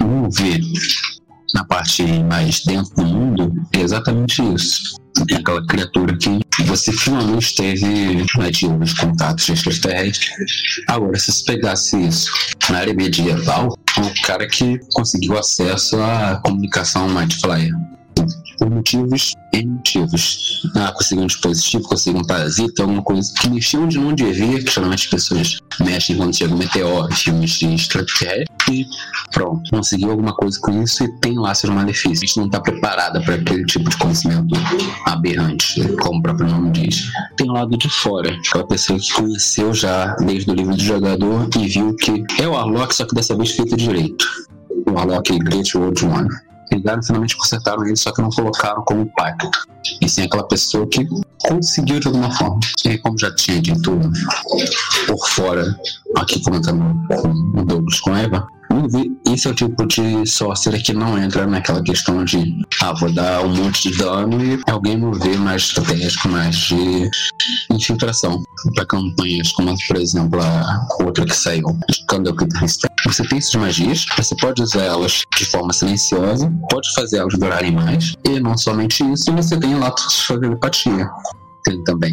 Vamos ver na parte mais dentro do mundo, é exatamente isso. Aquela criatura que você finalmente teve nativos contatos extraterrestres. Agora, se você pegasse isso na área medieval, o cara que conseguiu acesso à comunicação Mind Flyer por motivos e motivos. Ah, conseguir um dispositivo, conseguir um parasita, alguma coisa que mexeu onde não devia, que geralmente as pessoas mexem quando chega um meteoro, filmes de extraterrestre, e pronto, conseguiu alguma coisa com isso e tem lá seus malefícios. A gente não está preparada para aquele tipo de conhecimento aberrante, como o próprio nome diz. Tem o lado de fora, aquela pessoa que conheceu já desde o livro do jogador e viu que é o Arlok, só que dessa vez feito direito. O Arlok Great World One pegaram finalmente consertaram ele, só que não colocaram como pacto. E sim aquela pessoa que conseguiu de alguma forma. E como já tinha dito por fora, aqui comentando com o Douglas com Eva, esse é o tipo de sorcerer que não entra naquela questão de ah, vou dar um monte de dano e alguém mover mais estratégico, mais de infiltração para campanhas, como por exemplo a outra que saiu, Candle Você tem essas magias, você pode usar elas de forma silenciosa, pode fazer elas durarem mais, e não somente isso, você tem lá sua telepatia. Tem também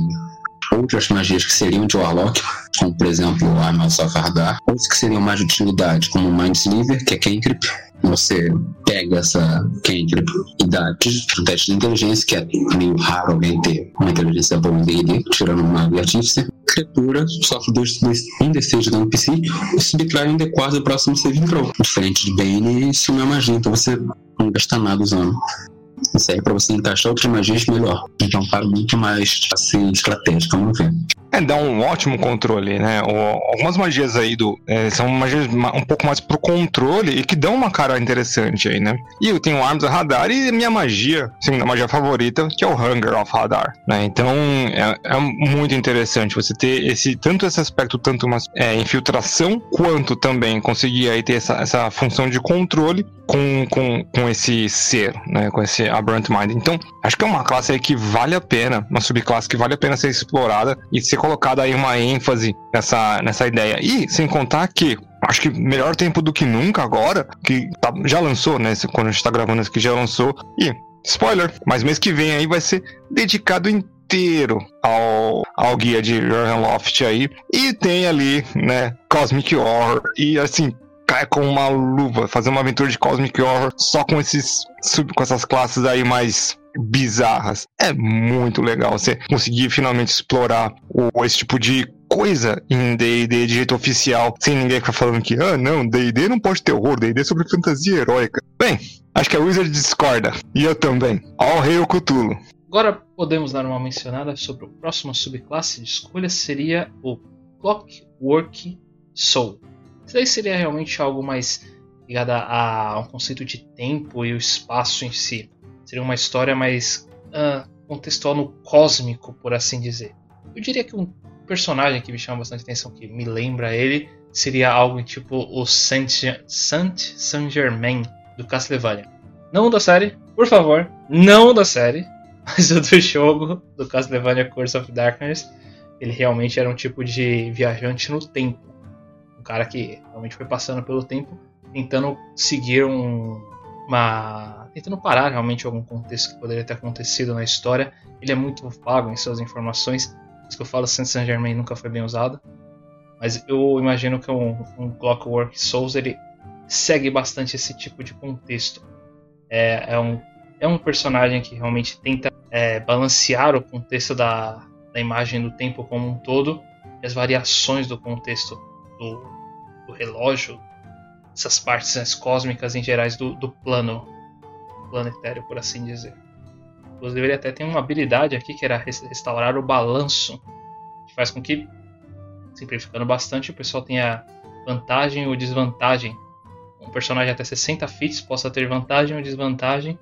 outras magias que seriam de Warlock, *laughs* como por exemplo o Arma Safardar, outras que seriam mais de utilidade, como o Mindsliver, que é Cantrip. Você pega essa Cantrip e dá um teste de inteligência, que é meio raro alguém ter uma inteligência boa em tirando uma artífice. Criatura sofre dois, dois, um D6 de dano psíquico e subtrai um D4 do próximo save entrou. Diferente de Bane, isso não é magia, então você não gasta nada usando. Isso aí é para você encaixar outras magias melhor. Então, para muito mais assim, estratégico, vamos ver. É, dá um ótimo controle, né? O, algumas magias aí do. É, são magias um pouco mais pro controle e que dão uma cara interessante aí, né? E eu tenho Arms Radar e minha magia, segunda magia favorita, que é o Hunger of Radar, né? Então é, é muito interessante você ter esse tanto esse aspecto, tanto uma é, infiltração, quanto também conseguir aí ter essa, essa função de controle com, com, com esse ser, né? Com esse Aberrant Mind. Então, acho que é uma classe aí que vale a pena, uma subclasse que vale a pena ser explorada e ser colocado aí uma ênfase nessa, nessa ideia. E sem contar que acho que melhor tempo do que nunca agora, que tá, já lançou, né? Quando a gente tá gravando isso aqui, já lançou. E, spoiler, mas mês que vem aí vai ser dedicado inteiro ao, ao guia de Loft aí. E tem ali, né, Cosmic Horror. E assim, cai com uma luva, fazer uma aventura de Cosmic Horror só com esses sub, com essas classes aí mais bizarras. É muito legal você conseguir finalmente explorar o, esse tipo de coisa em D&D de jeito oficial, sem ninguém ficar falando que, ah, não, D&D não pode ter horror, D&D é sobre fantasia heróica. Bem, acho que a Wizard discorda, e eu também. Ao rei o Cthulhu. Agora podemos dar uma mencionada sobre o próximo subclasse de escolha, seria o Clockwork Soul. Isso daí seria realmente algo mais ligado a um conceito de tempo e o espaço em si. Seria uma história mais uh, contextual no cósmico, por assim dizer. Eu diria que um personagem que me chama bastante atenção, que me lembra ele, seria algo tipo o Saint, Saint Saint Germain do Castlevania. Não da série, por favor, não da série, *laughs* mas o do jogo do Castlevania Curse of Darkness. Ele realmente era um tipo de viajante no tempo. Cara que realmente foi passando pelo tempo, tentando seguir um, uma. tentando parar realmente algum contexto que poderia ter acontecido na história. Ele é muito vago em suas informações. Isso que eu falo, Saint Saint Germain nunca foi bem usado. Mas eu imagino que um, um Clockwork Souls ele segue bastante esse tipo de contexto. É, é, um, é um personagem que realmente tenta é, balancear o contexto da, da imagem do tempo como um todo e as variações do contexto do relógio, essas partes né, cósmicas em gerais do, do plano planetário, por assim dizer. Inclusive, ele até tem uma habilidade aqui que era restaurar o balanço, que faz com que, simplificando bastante, o pessoal tenha vantagem ou desvantagem. Um personagem até 60 fits possa ter vantagem ou desvantagem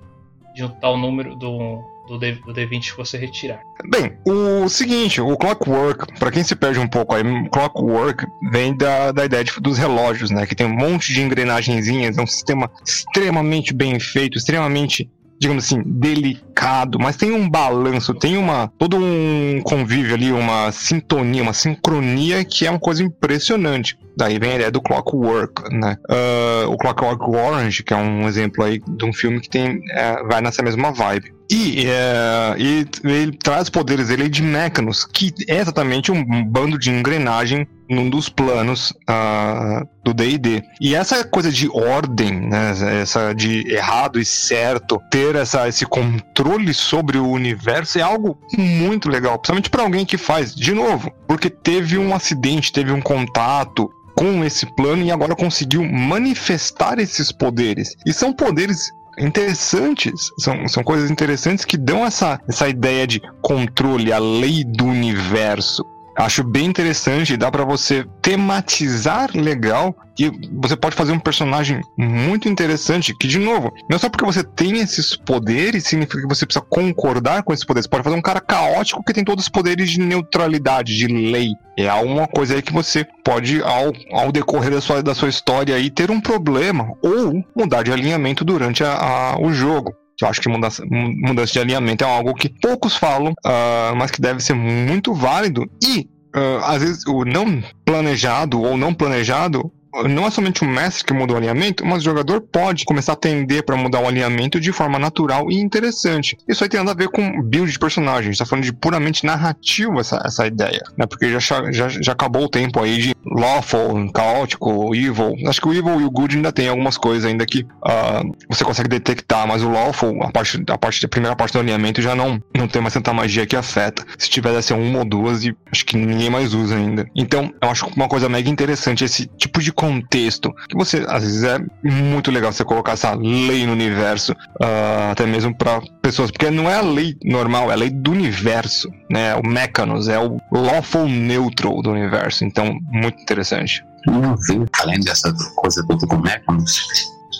de um tal número do, do, D, do D20 que você retirar. Bem, o seguinte, o Clockwork, para quem se perde um pouco aí, Clockwork vem da, da ideia de, dos relógios, né? Que tem um monte de engrenagenzinhas, é um sistema extremamente bem feito, extremamente digamos assim, delicado, mas tem um balanço, tem uma todo um convívio ali, uma sintonia, uma sincronia que é uma coisa impressionante. Daí vem a ideia do Clockwork, né? Uh, o Clockwork Orange, que é um exemplo aí de um filme que tem, uh, vai nessa mesma vibe. E, uh, e ele traz poderes dele de Mechanos, que é exatamente um bando de engrenagem num dos planos uh, do D&D. E essa coisa de ordem, né, essa de errado e certo, ter essa, esse controle sobre o universo é algo muito legal, principalmente para alguém que faz, de novo, porque teve um acidente, teve um contato, com esse plano e agora conseguiu manifestar esses poderes. E são poderes interessantes, são, são coisas interessantes que dão essa, essa ideia de controle, a lei do universo. Acho bem interessante, dá para você tematizar legal e você pode fazer um personagem muito interessante que, de novo, não é só porque você tem esses poderes, significa que você precisa concordar com esses poderes. Você pode fazer um cara caótico que tem todos os poderes de neutralidade, de lei. É alguma coisa aí que você pode, ao, ao decorrer da sua, da sua história aí, ter um problema ou mudar de alinhamento durante a, a, o jogo. Eu acho que mudança, mudança de alinhamento é algo que poucos falam, uh, mas que deve ser muito válido. E, uh, às vezes, o não planejado ou não planejado não é somente o mestre que muda o alinhamento, mas o jogador pode começar a tender para mudar o alinhamento de forma natural e interessante. Isso aí tem nada a ver com build de personagem, a gente tá falando de puramente narrativo essa, essa ideia, né? Porque já, já, já acabou o tempo aí de lawful, caótico, evil. Acho que o evil e o good ainda tem algumas coisas ainda que uh, você consegue detectar, mas o lawful, a parte, a parte, a primeira parte do alinhamento já não, não tem mais tanta magia que afeta. Se tiver, deve uma ou duas e acho que ninguém mais usa ainda. Então, eu acho uma coisa mega interessante esse tipo de contexto, que você, às vezes, é muito legal você colocar essa lei no universo, uh, até mesmo para pessoas, porque não é a lei normal, é a lei do universo, né? O Mechanos é o lawful neutral do universo, então, muito interessante. Não além dessa coisa toda com Mechanos,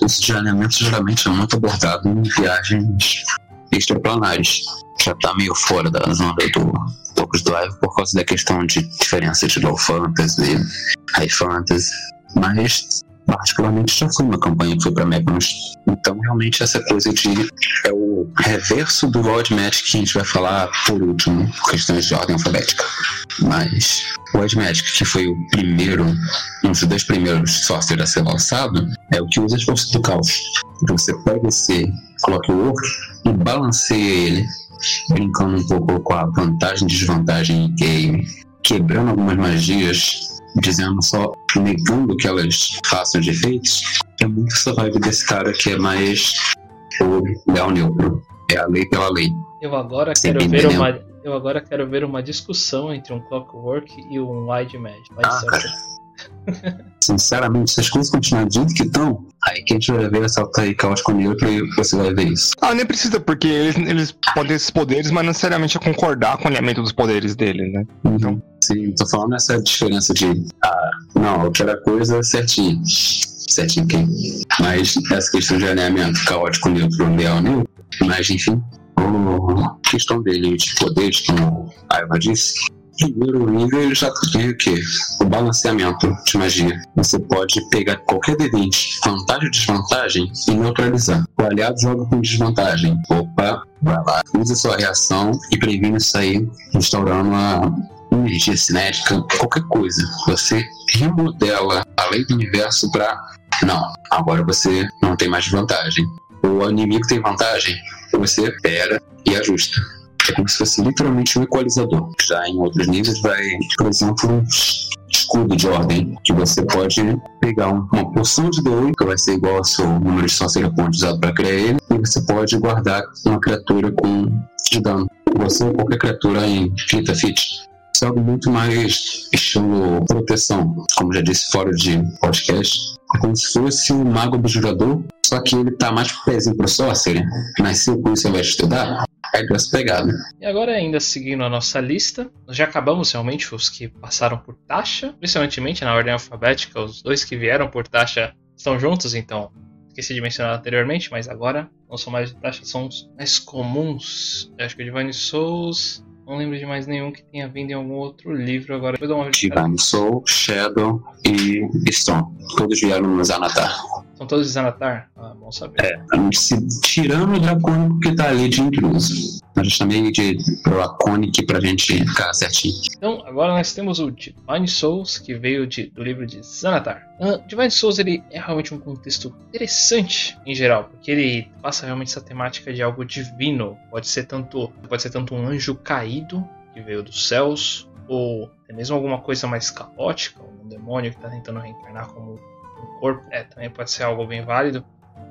esse de alinhamento geralmente é muito abordado em viagens extraplanares. Já tá meio fora da zona do Focus Drive por causa da questão de diferença de low fantasy, high fantasy mas particularmente já foi uma campanha que foi para Magnus. Então, realmente, essa coisa de. É o reverso do Wild Magic que a gente vai falar por último, questões de ordem alfabética. Mas o Wild Magic, que foi o primeiro, um dos dois primeiros softwares a ser lançado, é o que usa as forças do caos. Então, você pega esse Clockwork e balanceia ele, brincando um pouco com a vantagem e desvantagem em game, quebrando algumas magias dizendo só, negando que elas façam de efeitos, é muito essa vibe desse cara que é mais o Léo Neutro. É a lei pela lei. Eu agora quero ver uma. Eu agora quero ver uma discussão entre um Clockwork e um Wide Magic. Vai ah, cara. Sinceramente, se as coisas continuarem do jeito que estão, aí que a gente vai ver essa aí caótico neutro e você vai ver isso. Ah, nem precisa, porque eles, eles podem ter esses poderes, mas não necessariamente a concordar com o alinhamento dos poderes dele, né? Então. Sim, tô falando essa diferença de. Ah, não, eu quero a coisa certinha. Certinho quem? Mas essa questão de alinhamento caótico neutro, leal neutro, mas enfim, a questão dele de poderes, como a Eva disse, primeiro nível ele já tem o quê? O balanceamento de magia. Você pode pegar qualquer D20, vantagem ou desvantagem, e neutralizar. O aliado joga com desvantagem. Opa, vai lá, usa sua reação e previne isso aí, instaurando a energia cinética, qualquer coisa. Você remodela a lei do universo para não, agora você não tem mais vantagem. O inimigo tem vantagem, você pera e ajusta. É como se fosse literalmente um equalizador. Já em outros níveis vai, por exemplo, um escudo de ordem, que você pode pegar uma porção de D8, que vai ser igual ao seu número de Sorcerer usado para criar ele, e você pode guardar uma criatura com de dano. Você ou qualquer criatura em 30 feet é algo muito mais estilo proteção, como já disse fora de podcast. É como se fosse um mago abjurador, só que ele tá mais pezinho pro sorcerer, nasceu com isso ao invés de estudar. E agora, ainda seguindo a nossa lista, nós já acabamos realmente os que passaram por taxa, principalmente na ordem alfabética, os dois que vieram por taxa estão juntos, então esqueci de mencionar anteriormente, mas agora não são mais de taxa, são os mais comuns. Eu acho que o Divine Souls, não lembro de mais nenhum que tenha vindo em algum outro livro agora. Divine Soul, Shadow e Storm. Todos vieram no Zanatar. São todos de Zanatar? Ah, bom saber. É, se, tirando o dracônico que tá ali de intruso. A gente também de Draconic pra gente ficar certinho. Então, agora nós temos o Divine Souls, que veio de, do livro de Zanatar. Uh, Divine Souls ele é realmente um contexto interessante em geral, porque ele passa realmente essa temática de algo divino. Pode ser tanto, pode ser tanto um anjo caído que veio dos céus, ou até mesmo alguma coisa mais caótica, um demônio que está tentando reencarnar como corpo. É, também pode ser algo bem válido.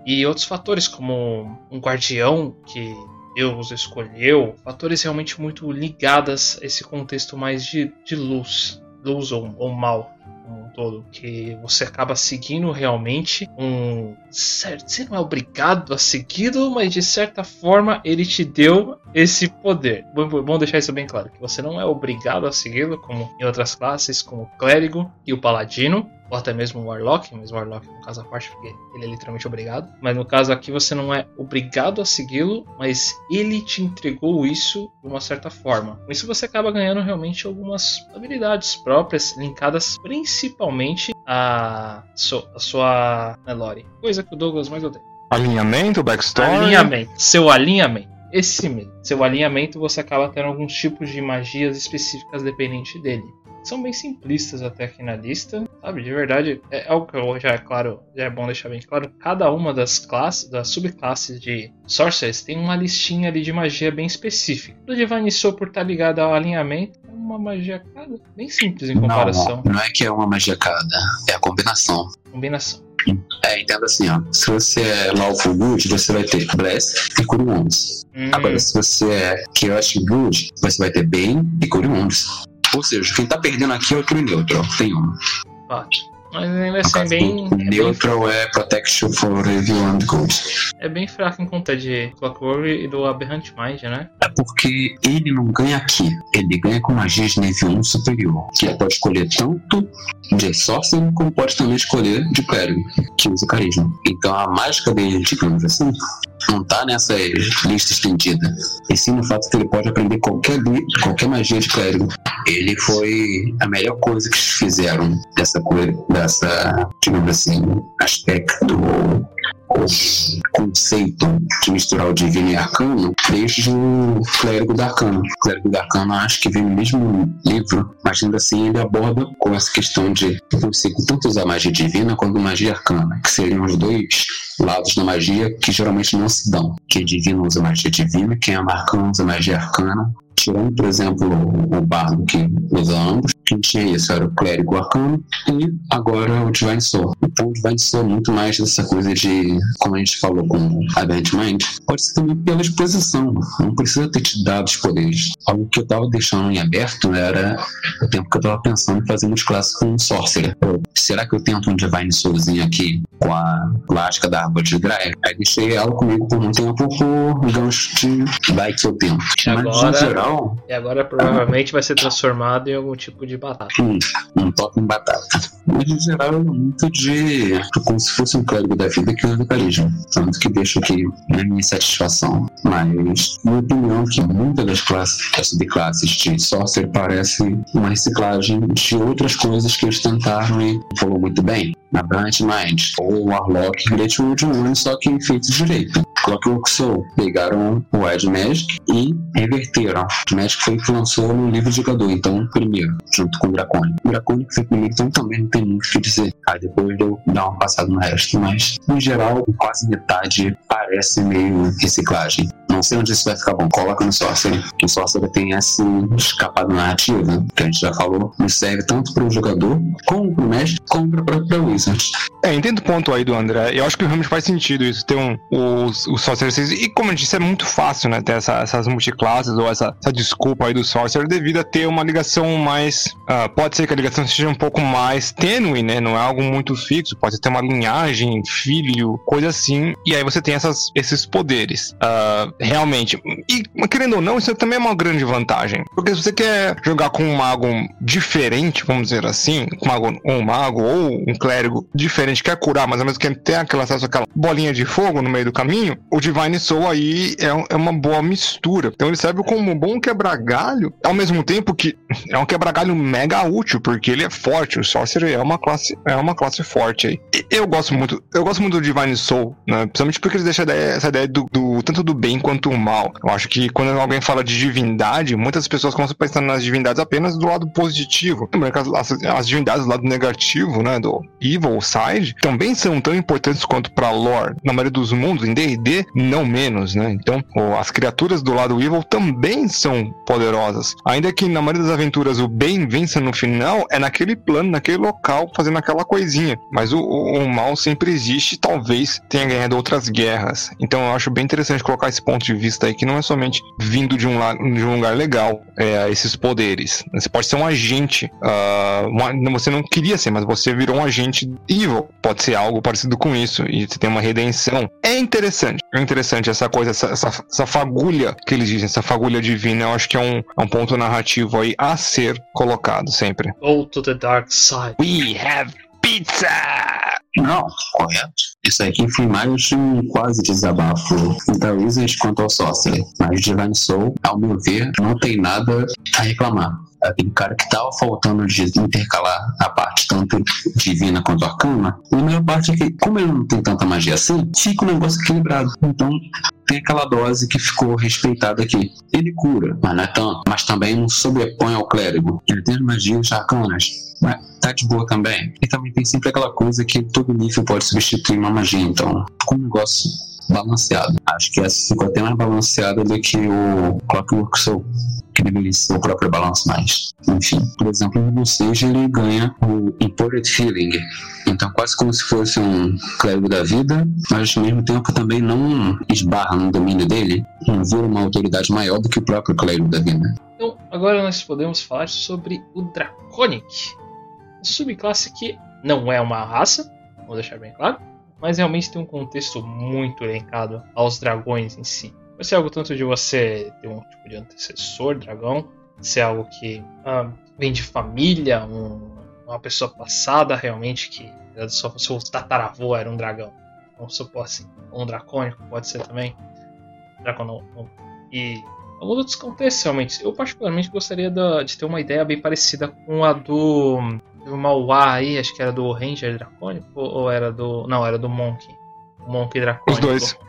E outros fatores, como um guardião que Deus escolheu, fatores realmente muito ligados a esse contexto mais de, de luz, luz ou, ou mal como um todo, que você acaba seguindo realmente um certo, você não é obrigado a segui-lo, mas de certa forma ele te deu esse poder. Bom, bom deixar isso bem claro, que você não é obrigado a segui-lo, como em outras classes, como o clérigo e o paladino, ou até mesmo o Warlock, mas o Warlock no caso à parte, porque ele é literalmente obrigado. Mas no caso aqui você não é obrigado a segui-lo, mas ele te entregou isso de uma certa forma. Com isso você acaba ganhando realmente algumas habilidades próprias, linkadas principalmente à, so, sua Nelore. Coisa que o Douglas mais odeia. Alinhamento, backstory? Alinhamento, seu alinhamento. Esse mesmo. Seu alinhamento você acaba tendo alguns tipos de magias específicas dependente dele são bem simplistas até aqui na lista, sabe? De verdade, é algo que eu já é claro, já é bom deixar bem claro. Cada uma das classes, das subclasses de Sorcerers tem uma listinha ali de magia bem específica. O Divine Soul, por estar ligado ao alinhamento, é uma magia cada, bem simples em comparação. Não, não é que é uma magia cada, é a combinação. Combinação. É, entenda assim, ó. Se você é Lawful Good, você vai ter Bless e Cure Wounds. Hum. Agora, se você é Chaotic Good, você vai ter Bane e Cure Wounds. Ou seja, quem tá perdendo aqui é o True Neutral, tem um. Ótimo. Mas ainda assim, bem. O é Neutral bem... é Protection for Everyone Good. É bem fraco em conta de Clockwork e do Aberrant Mind, né? É porque ele não ganha aqui. Ele ganha com magia de nível 1 superior. Que ele pode escolher tanto de Sorcerer como pode também escolher de Clérigo, que usa carisma. Então a mágica dele, digamos assim, não tá nessa lista estendida. E sim no fato que ele pode aprender qualquer, qualquer magia de clérigo. Ele foi a melhor coisa que fizeram dessa coisa, dessa, digamos assim, aspecto o conceito de misturar o divino e arcano desde o clérigo da arcano. O clérigo da arcano acho que vem no mesmo livro, mas ainda assim ele aborda com essa questão de eu consigo tanto usar magia divina quanto magia arcana, que seriam os dois lados da magia que geralmente não se dão. Que divino usa magia divina, quem é arcano usa magia arcana, tirando, por exemplo, o bardo que usa ambos, quem tinha isso era o clérigo arcano e agora o Divine Soul. Então o Divine Soul é muito mais dessa coisa de, como a gente falou com a Band Mind, pode ser também pela exposição, não precisa ter te dado os poderes. Algo que eu tava deixando em aberto era o tempo que eu tava pensando em fazer classes com um Sorcerer. Será que eu tento um Divine Soulzinho aqui com a plástica da árvore de Dryer? Aí deixei ela comigo por um tempo por gancho de vai que eu tento. Mas agora, em geral. E agora provavelmente vai ser transformado em algum tipo de de batata. Hum, um topping batata. Mas em geral é muito de. como se fosse um clérigo da vida que usa carisma. Tanto que deixo aqui na minha satisfação. Mas, minha opinião, que muitas das classes, das subclasses de Sorcerer parece uma reciclagem de outras coisas que eles tentaram e falou muito bem. Na Bright Mind, ou Warlock, Great World One, só que feitos direito. Clockwork Soul pegaram o Ed Magic e reverteram. O Magic foi que lançou no livro de jogador, então, primeiro, junto com o Draconic. O Draconic foi primeiro, então também não tem muito o que dizer. Aí depois eu dar uma passada no resto, mas, em geral, quase metade parece meio reciclagem. Não sei onde isso vai ficar bom. Coloca no Sorcerer. O Sorcerer tem essa escapada narrativa, que a gente já falou, e serve tanto para o jogador, como para o mestre, como para a própria Wizard. É, entendo o ponto aí do André. Eu acho que realmente faz sentido isso, ter um, os, os Sorcerers. E como eu disse, é muito fácil, né, ter essa, essas multiclasses ou essa, essa desculpa aí do Sorcerer devido a ter uma ligação mais. Uh, pode ser que a ligação seja um pouco mais tênue, né? Não é algo muito fixo. Pode ter uma linhagem, filho, coisa assim. E aí você tem essas, esses poderes. Uh, realmente. E querendo ou não, isso também é uma grande vantagem. Porque se você quer jogar com um mago diferente, vamos dizer assim, mago, um mago ou um clérigo diferente, quer curar, mas ao mesmo tempo tem aquele acesso àquela bolinha de fogo no meio do caminho, o Divine Soul aí é, é uma boa mistura. Então ele serve como um bom quebra-galho, ao mesmo tempo que é um quebra-galho mega útil, porque ele é forte. O Sorcerer é uma classe, é uma classe forte aí. E eu gosto muito, eu gosto muito do Divine Soul, né? Principalmente porque ele deixa essa ideia do, do tanto do bem quanto o mal. Eu acho que quando alguém fala de divindade, muitas pessoas começam a pensar nas divindades apenas do lado positivo. Lembrando que as, as, divindades do lado negativo, né, do evil side, também são tão importantes quanto para lore. Na maioria dos mundos, em D&D, não menos, né? Então, as criaturas do lado evil também são poderosas. Ainda que na maioria das aventuras o bem vença no final, é naquele plano, naquele local, fazendo aquela coisinha. Mas o, o, o mal sempre existe, talvez tenha ganhado outras guerras. Então, eu acho bem interessante colocar esse ponto de vista aí, que não é somente vindo de um, de um lugar legal, é, esses poderes. Você pode ser um agente, uh, uma, você não queria ser, mas você virou um agente evil. Pode ser algo parecido com isso, e você tem uma redenção. É interessante, é interessante essa coisa, essa, essa, essa fagulha que eles dizem, essa fagulha divina, eu acho que é um, é um ponto narrativo aí a ser colocado sempre. Go to the dark side. We have pizza! Não, correto. Isso aqui foi mais um quase desabafo da Wizard quanto ao Sorcerer. Mas Divine Soul, ao meu ver, não tem nada a reclamar. Cara que tava faltando de intercalar a parte tanto divina quanto arcana, a melhor parte é que, como ele não tem tanta magia assim, fica o um negócio equilibrado. Então, tem aquela dose que ficou respeitada aqui. Ele cura, mas não é tanto. Mas também não sobrepõe ao clérigo. Ele tem as magias arcanas, mas tá de boa também. E também tem sempre aquela coisa que todo nível pode substituir uma magia. Então, com um negócio balanceado. Acho que essa ficou até mais balanceada do que o Clockwork Soul ser o próprio balanço mais. Enfim, por exemplo, no 6 ele ganha o Imported Feeling, então quase como se fosse um clérigo da vida, mas ao mesmo tempo também não esbarra no domínio dele, não vira uma autoridade maior do que o próprio clérigo da vida. Então, agora nós podemos falar sobre o Draconic, subclasse que não é uma raça, vou deixar bem claro, mas realmente tem um contexto muito elencado aos dragões em si. Vai ser algo tanto de você ter um tipo de antecessor dragão, ser algo que ah, vem de família, um, uma pessoa passada realmente que seu, seu tataravô era um dragão. Vamos supor assim, um dracônico pode ser também. Dracon E alguns outros contextos realmente. Eu particularmente gostaria de, de ter uma ideia bem parecida com a do o Mauá aí, acho que era do Ranger Dracônico, ou era do. Não, era do Monk. O Monk Dracônico. Os dois.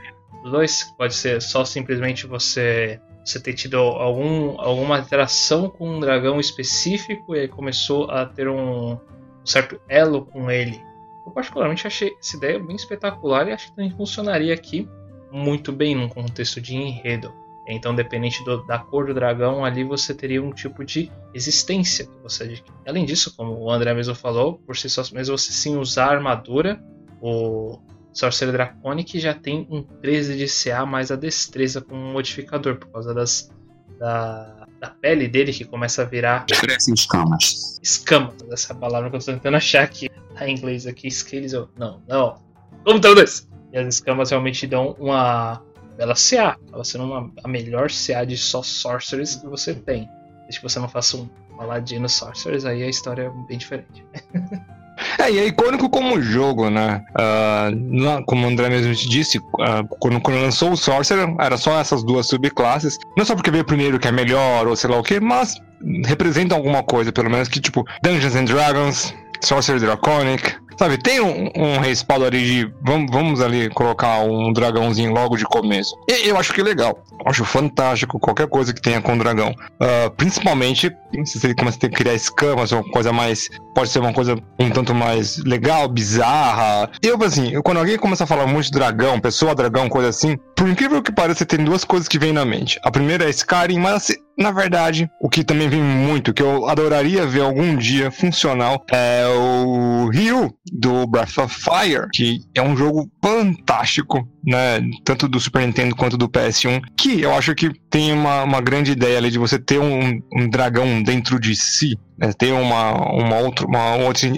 Dois? Pode ser só simplesmente você. Você ter tido algum, alguma interação com um dragão específico e começou a ter um, um certo elo com ele. Eu particularmente achei essa ideia bem espetacular e acho que também funcionaria aqui muito bem num contexto de enredo. Então, dependente do, da cor do dragão, ali você teria um tipo de existência que você adquire. Além disso, como o André mesmo falou, por si só mesmo você sim usar armadura, o Sorcerer Draconic já tem um 13 de CA mais a destreza com um modificador, por causa das, da, da pele dele que começa a virar. Crescem escamas. Escamas, essa palavra que eu estou tentando achar aqui. Tá em inglês aqui, scales. Não, não. Como tá dois? E as escamas realmente dão uma bela CA. Acaba sendo uma, a melhor CA de só sorceries que você tem. Desde que você não faça um Paladino Sorcerers, aí a história é bem diferente. *laughs* É, e é icônico como jogo, né? Uh, como o André mesmo disse, uh, quando, quando, lançou o Sorcerer, era só essas duas subclasses. Não só porque veio primeiro que é melhor ou sei lá o que, mas representa alguma coisa, pelo menos que tipo Dungeons and Dragons, Sorcerer Draconic, Sabe, tem um, um respaldo ali de. Vamos, vamos ali colocar um dragãozinho logo de começo. E eu acho que é legal. Eu acho fantástico qualquer coisa que tenha com dragão. Uh, principalmente se você começa a ter criar escamas, uma coisa mais. Pode ser uma coisa um tanto mais legal, bizarra. Eu, assim, eu, quando alguém começa a falar muito de dragão, pessoa dragão, coisa assim, por incrível que pareça, tem duas coisas que vêm na mente. A primeira é Skyrim, mas na verdade, o que também vem muito, que eu adoraria ver algum dia funcional, é o Ryu do Breath of Fire, que é um jogo fantástico, né? Tanto do Super Nintendo quanto do PS1, que eu acho que tem uma, uma grande ideia ali de você ter um, um dragão dentro de si, né, ter uma, uma, outra, uma outra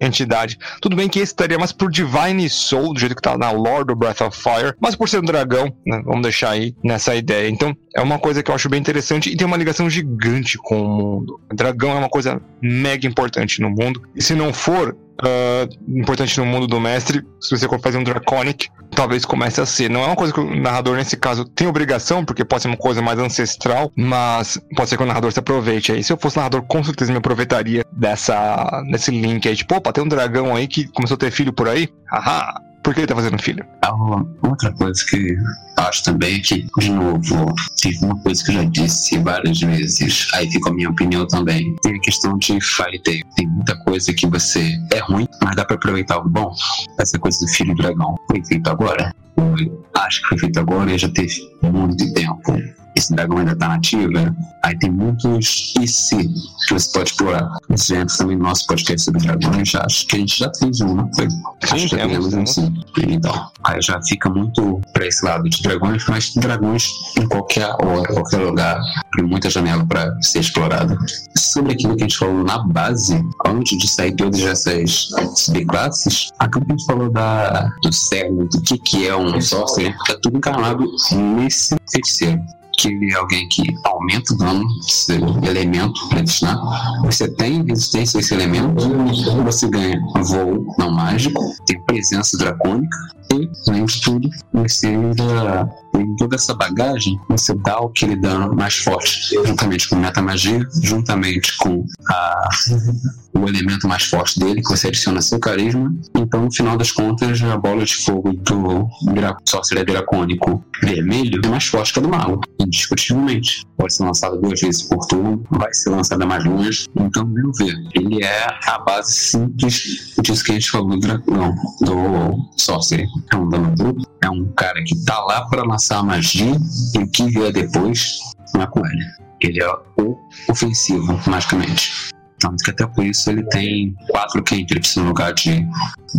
entidade. Tudo bem que esse estaria mais por Divine Soul, do jeito que tá na Lord of Breath of Fire, mas por ser um dragão, né, vamos deixar aí nessa ideia. Então, é uma coisa que eu acho bem interessante e tem uma ligação gigante com o mundo. O dragão é uma coisa mega importante no mundo, e se não for, uh, importante no mundo do mestre. Se você for fazer um Draconic, talvez comece a ser. Não é uma coisa que o narrador, nesse caso, tem obrigação, porque pode ser uma coisa mais ancestral, mas pode ser que o narrador se aproveite aí. Se eu fosse narrador, com certeza me aproveitaria dessa, desse link aí. Tipo, opa, tem um dragão aí que começou a ter filho por aí. Haha, por que ele tá fazendo filho? outra coisa que acho também é que, de novo, tem uma coisa que eu já disse várias vezes, aí fica a minha opinião também. Tem a questão de Tail. Tem muita coisa que você é ruim, mas dá pra aproveitar algo bom. Essa coisa do filho dragão foi feito agora? Acho que foi feito agora e já teve muito tempo esse dragão ainda tá nativa, aí tem muitos e se que você pode explorar. Esse já entra também no nosso podcast sobre dragões, acho que a gente já fez um, não foi? Acho que um sim. Então, aí já fica muito pra esse lado de dragões, mas dragões em qualquer hora, qualquer lugar, tem muita janela para ser explorada. Sobre aquilo que a gente falou na base, antes de sair todas essas subclasses, aquilo que a gente falou da, do cérebro, do que, que é um sorcerer, é tudo encarnado nesse feiticeiro que ele é alguém que aumenta o dano seu elemento predestinado. Você tem resistência a esse elemento, você ganha voo não mágico, tem presença dracônica e, além de tudo, você ainda tem toda essa bagagem, você dá aquele dano mais forte, juntamente com metamagia, juntamente com a, o elemento mais forte dele, que você adiciona seu carisma. Então, no final das contas, a bola de fogo do Sorcerer Dracônico vermelho é mais forte que a do mago, indiscutivelmente. Pode ser lançada duas vezes por turno, vai ser lançada mais longe. Então, meu ver, ele é a base simples disso que a gente falou do dragão, do Sorcerer. É um dano duplo, é um cara que tá lá para lançar a magia e o que vier depois é com ele. É o ofensivo, magicamente. Tanto que até por isso ele tem quatro cantrips no lugar de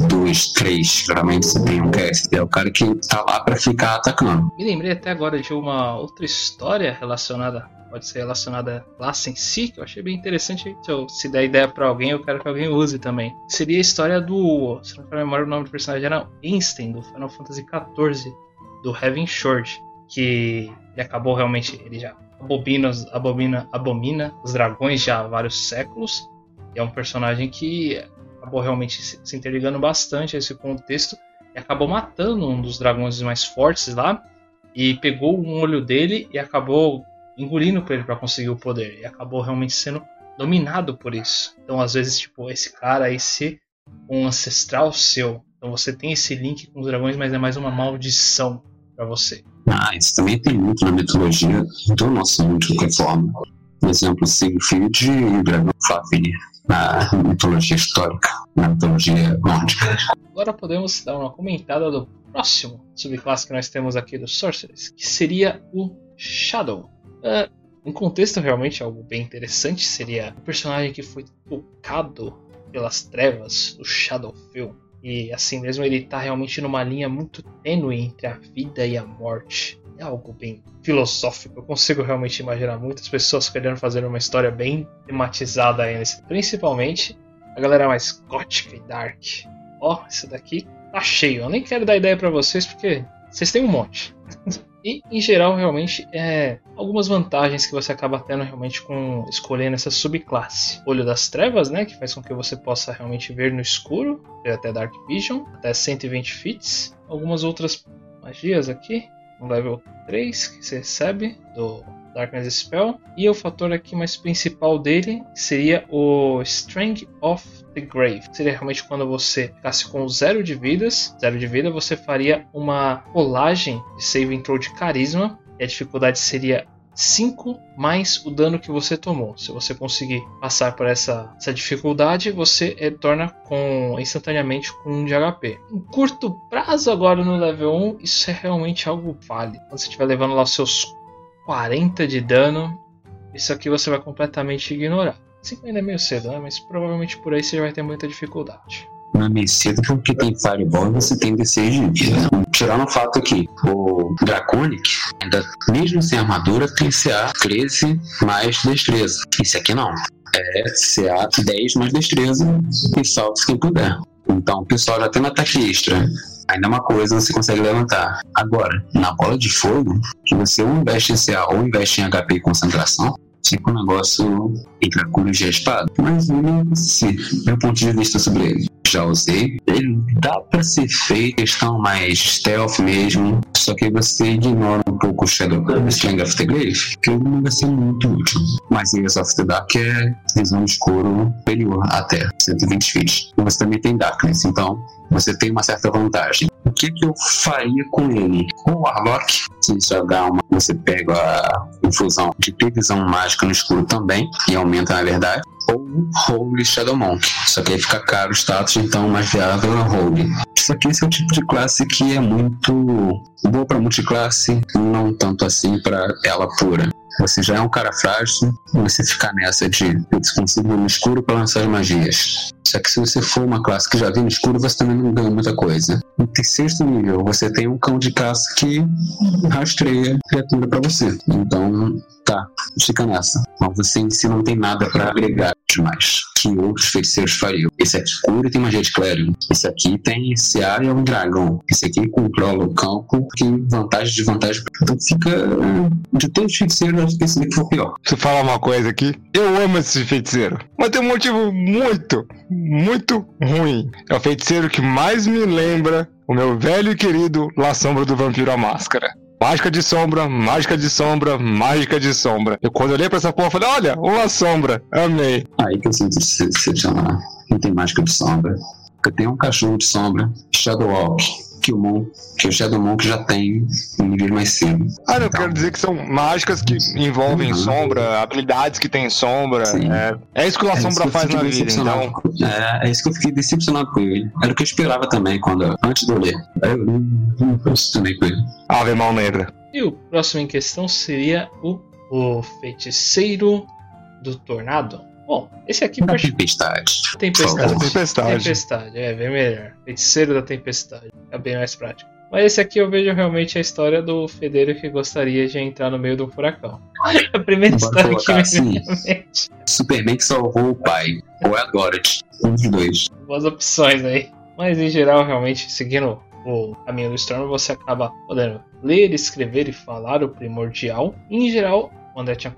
dois, três. Geralmente você tem um cast. É o cara que tá lá para ficar atacando. Me lembrei até agora de uma outra história relacionada pode ser relacionada à classe em si, que eu achei bem interessante. Então, se der ideia para alguém, eu quero que alguém use também. Seria a história do. Se não for memória, o nome do personagem era Einstein, do Final Fantasy XIV, do Heaven Short. Que ele acabou realmente. Ele já abobina, abomina, abomina os dragões já há vários séculos. E é um personagem que acabou realmente se interligando bastante a esse contexto e acabou matando um dos dragões mais fortes lá e pegou um olho dele e acabou engolindo por ele para conseguir o poder e acabou realmente sendo dominado por isso. Então, às vezes, tipo, esse cara, esse um ancestral seu. Então você tem esse link com os dragões, mas é mais uma maldição para você. Ah, isso também tem muito na mitologia do nosso mundo de qualquer forma. Por exemplo, Siegfried e o dragão Fafnir na mitologia histórica, na mitologia nórdica. Agora podemos dar uma comentada do próximo subclasse que nós temos aqui do Sorcerers, que seria o Shadow. Uh, um contexto realmente algo bem interessante seria o personagem que foi tocado pelas trevas do Shadowfell. E assim mesmo ele está realmente numa linha muito tênue entre a vida e a morte. É algo bem filosófico. Eu consigo realmente imaginar muitas pessoas querendo fazer uma história bem tematizada nesse. Principalmente a galera mais gótica e dark. Ó, oh, esse daqui tá cheio. Eu nem quero dar ideia para vocês porque vocês têm um monte. *laughs* E em geral, realmente, é algumas vantagens que você acaba tendo realmente com escolhendo essa subclasse. Olho das Trevas, né, que faz com que você possa realmente ver no escuro, até Dark Vision, até 120 fits. Algumas outras magias aqui, no level 3 que você recebe do Darkness Spell. E o fator aqui mais principal dele seria o Strength of the Grave. Seria realmente quando você ficasse com zero de vidas, zero de vida, você faria uma rolagem de save throw de carisma. E a dificuldade seria 5 mais o dano que você tomou. Se você conseguir passar por essa, essa dificuldade, você retorna com instantaneamente com 1 de HP. Em curto prazo, agora no level 1, isso é realmente algo válido. Quando você estiver levando lá os seus 40 de dano, isso aqui você vai completamente ignorar. 5 ainda é meio cedo, né? Mas provavelmente por aí você vai ter muita dificuldade. Não é meio cedo porque tem Fireball e você tem D6 de vida. Tirando o fato que o Draconic, ainda mesmo sem armadura, tem CA 13 mais destreza. Esse aqui não. É CA 10 mais destreza e saltos quem puder. Então o pessoal já tem ataque extra ainda é uma coisa você consegue levantar. Agora, na bola de fogo, você ou investe em CA ou investe em HP e concentração, fica um negócio entre a cura e a espada. Mas ele, sim, meu ponto de vista sobre ele. Já usei. Ele dá pra ser feito questão mais stealth mesmo. Só que você ignora um pouco o Shadow Slang of the Grave, que ele não vai ser muito útil. Mas Ears of the Dark é visão escuro superior até 120 feet. E você também tem Darkness, então você tem uma certa vantagem. O que, que eu faria com ele? O Warlock, se jogar uma, você pega a infusão de previsão mágica no escuro também, e aumenta na verdade. Ou Holy Shadow Monk. Só que aí fica caro o status, então mais viável é Holy. Isso aqui esse é o tipo de classe que é muito boa para multiclasse, não tanto assim para ela pura. Você já é um cara frágil, você ficar nessa de eu consigo no escuro para lançar as magias. Só que se você for uma classe que já vem no escuro, você também não ganha muita coisa. No sexto nível, você tem um cão de caça que rastreia criatura para você. Então, tá, fica nessa. Mas você em si não tem nada para agregar demais que outros feiticeiros fariam. Esse aqui cura e tem magia de clérigo. Esse aqui tem CA e é um dragão. Esse aqui controla o campo, tem vantagem de vantagem. Então fica. De todos os feiticeiros, que esse daqui foi o pior. Deixa eu falar uma coisa aqui. Eu amo esse feiticeiro. Mas tem um motivo muito, muito ruim. É o feiticeiro que mais me lembra o meu velho e querido La Sombra do Vampiro à Máscara. Mágica de sombra, mágica de sombra, mágica de sombra. Eu quando olhei pra essa porra, falei, olha, uma sombra. Amei. Aí que eu sinto decepcionar. Não tem mágica de sombra. Porque tem um cachorro de sombra, Shadow Walk, que o, Mon, que o Shadow Monk já tem um nível mais cedo. Ah, não, então, quero dizer que são mágicas que envolvem uhum. sombra, habilidades que têm sombra. É, é, isso que a é sombra que faz na vida, então. É, é isso que eu fiquei decepcionado com ele. Era o que eu esperava também, quando, antes de eu ler. Eu não também com ele. Ave Mal Negra. E o próximo em questão seria o, o Feiticeiro do Tornado. Bom, esse aqui da tempestade. Tempestade. Tempestade. Tempestade, é bem melhor. Feiticeiro da tempestade. É bem mais prático. Mas esse aqui eu vejo realmente a história do Fedeiro que gostaria de entrar no meio do furacão. *laughs* a primeira Bora história que me assim, mente. Superman que salvou o pai. Ou é a Dorothy. Um dos dois. Boas opções aí. Mas em geral, realmente, seguindo o caminho do Storm, você acaba podendo ler, escrever e falar o primordial. E, em geral, o André tinha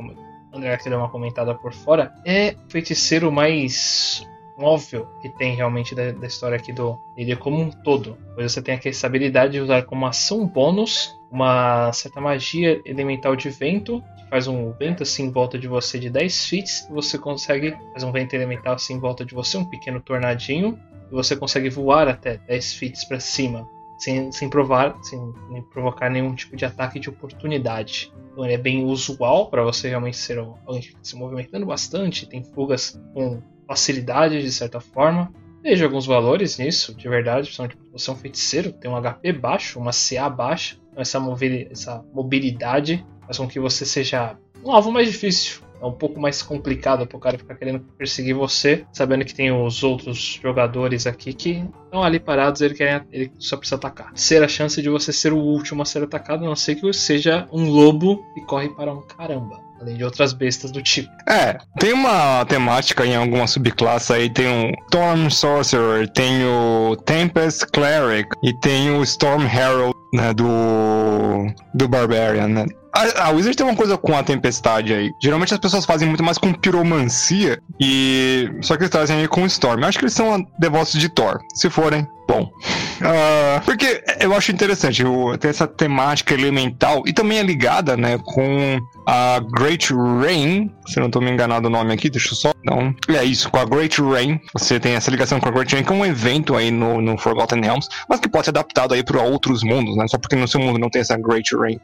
André que deu uma comentada por fora, é o feiticeiro mais móvel que tem realmente da, da história aqui do ele como um todo. Pois você tem aqui essa habilidade de usar como ação bônus uma certa magia elemental de vento, que faz um vento assim em volta de você de 10 feet, e você consegue fazer um vento elemental assim em volta de você, um pequeno tornadinho, e você consegue voar até 10 feet para cima sem, sem, provar, sem provocar nenhum tipo de ataque de oportunidade. Então ele é bem usual para você realmente ser alguém que fica se movimentando bastante, tem fugas com facilidade de certa forma. Veja alguns valores nisso, de verdade, principalmente você é um feiticeiro, tem um HP baixo, uma CA baixa, então essa mobilidade faz com que você seja um alvo mais difícil é um pouco mais complicado pro cara ficar querendo perseguir você, sabendo que tem os outros jogadores aqui que estão ali parados, ele, quer, ele só precisa atacar. Ser a chance de você ser o último a ser atacado, a não ser que seja um lobo e corre para um caramba. Além de outras bestas do tipo. É, tem uma temática em alguma subclasse aí, tem o Storm Sorcerer, tem o Tempest Cleric e tem o Storm Herald né, do do Barbarian, né? A, a Wizard tem uma coisa com a tempestade aí. Geralmente as pessoas fazem muito mais com piromancia e só que eles trazem aí com Storm. Eu acho que eles são devotos de Thor. Se forem, bom. Uh, porque eu acho interessante, o, tem essa temática elemental e também é ligada, né, com a Great Rain, se não estou me enganado o nome aqui, deixa eu só. Não. É isso, com a Great Rain. Você tem essa ligação com a Great Rain, que é um evento aí no, no Forgotten Realms, mas que pode ser adaptado aí para outros mundos, né? Só porque no seu mundo não tem essa Great Rain,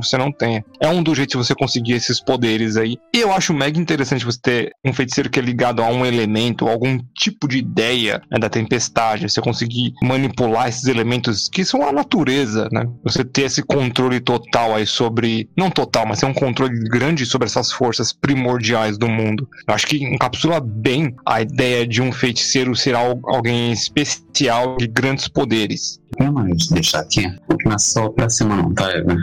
você não tenha. É um dos jeitos de você conseguir esses poderes aí. E eu acho mega interessante você ter um feiticeiro que é ligado a um elemento, algum tipo de ideia né, da tempestade, você conseguir manipular esses elementos que são a natureza, né? Você ter esse controle total aí sobre. Não total, mas ter um controle grande sobre essas forças primordiais do mundo. Eu acho que encapsula bem a ideia de um feiticeiro ser alguém especial de grandes poderes. Vamos deixar aqui. Não é só pra cima, não, tá, Eva?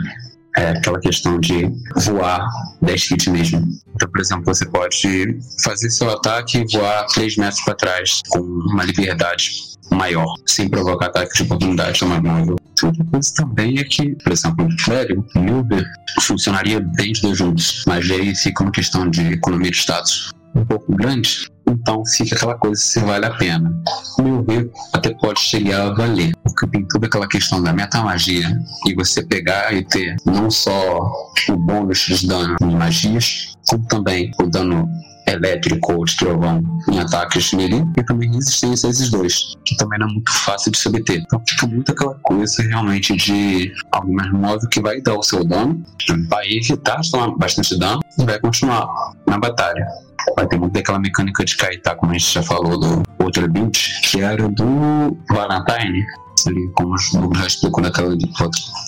é aquela questão de voar 10 feet mesmo. Então, por exemplo, você pode fazer seu ataque e voar 3 metros para trás com uma liberdade maior, sem provocar ataque de oportunidade no móvel. Outra coisa também é que, por exemplo, o Clérigo, o Milber, funcionaria bem os dois juntos, mas aí fica uma questão de economia de status um pouco grande, então fica aquela coisa se vale a pena. Meu ver, até pode chegar a valer, porque tem toda aquela questão da metamagia e você pegar e ter não só o bônus de dano em magias, como também o dano elétrico ou de trovão em ataques melee e também resistência a esses dois, que também não é muito fácil de se obter. Então fica muito aquela coisa realmente de algo mais móvel que vai dar o seu dano, vai evitar tomar bastante dano e vai continuar na batalha. Vai ter muito daquela mecânica de Kaita, como a gente já falou do outro build, que era do Valentine, ali, como o Douglas já explicou naquela,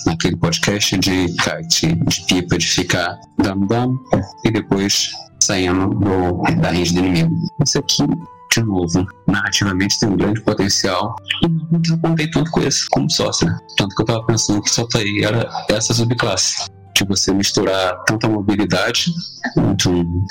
naquele podcast de kite, de pipa, de ficar dano e depois saindo do, da range do inimigo. Isso aqui, de novo, narrativamente tem um grande potencial e não contei tanto com esse como sócio. Tanto que eu tava pensando que só tá aí era essa subclasse de você misturar tanto a mobilidade de um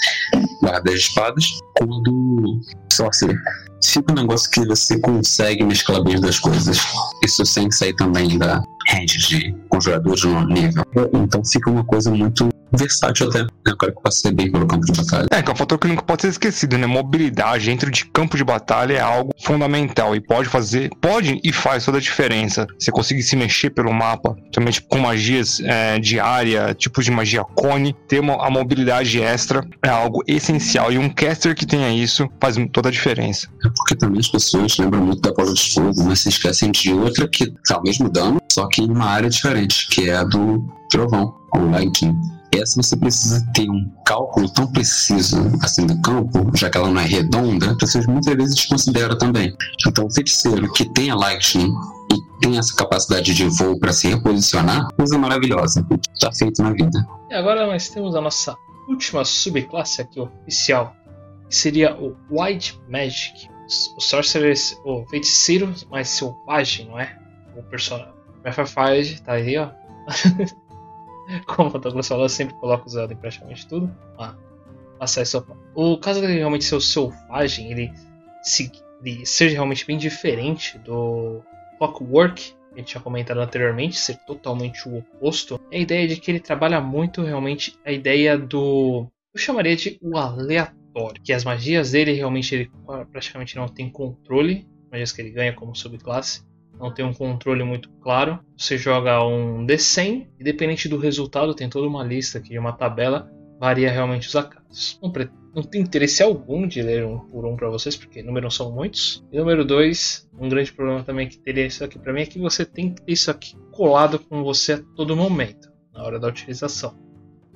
guarda de espadas quanto sorcerer. Fica um negócio que você consegue mesclar bem das coisas. Isso sem sair também da range de conjuradores no nível. Então fica uma coisa muito versátil até. Eu quero que passe bem pelo campo de batalha. É, que é um fator que nunca pode ser esquecido, né? Mobilidade dentro de campo de batalha é algo fundamental e pode fazer, pode e faz toda a diferença. Você conseguir se mexer pelo mapa, também tipo, com magias é, de área, tipos de magia cone, ter uma, a mobilidade extra é algo essencial. E um caster que tenha isso faz toda a diferença. É porque também as pessoas lembram muito da Bola de Fogo, mas se esquecem de outra que tá o mesmo dano, só que em uma área diferente, que é a do Trovão, o Lightning essa você precisa ter um cálculo tão preciso assim do campo, já que ela não é redonda, as pessoas muitas vezes desconsideram também. Então, o feiticeiro que tem a Lightning e tem essa capacidade de voo para se reposicionar, coisa maravilhosa. Está feito na vida. E agora nós temos a nossa última subclasse aqui oficial, que seria o White Magic. O Sorcerer, o feiticeiro mais selvagem, não é? O personagem. Breath tá aí, ó. *laughs* *laughs* Como o Douglas falou, eu sempre coloco o Zelda em praticamente tudo. Ah, acesso O caso dele realmente ser o selvagem, ele, se, ele seja realmente bem diferente do Clockwork, que a gente tinha comentado anteriormente, ser totalmente o oposto, é a ideia de que ele trabalha muito realmente a ideia do. Eu chamaria de o aleatório. Que as magias dele realmente ele praticamente não tem controle, magias que ele ganha como subclasse não tem um controle muito claro. Você joga um D100, independente do resultado, tem toda uma lista aqui, uma tabela, varia realmente os acasos. Não, não tem interesse algum de ler um por um para vocês, porque número são muitos. E número dois, um grande problema também que teria isso aqui para mim é que você tem que ter isso aqui colado com você a todo momento, na hora da utilização.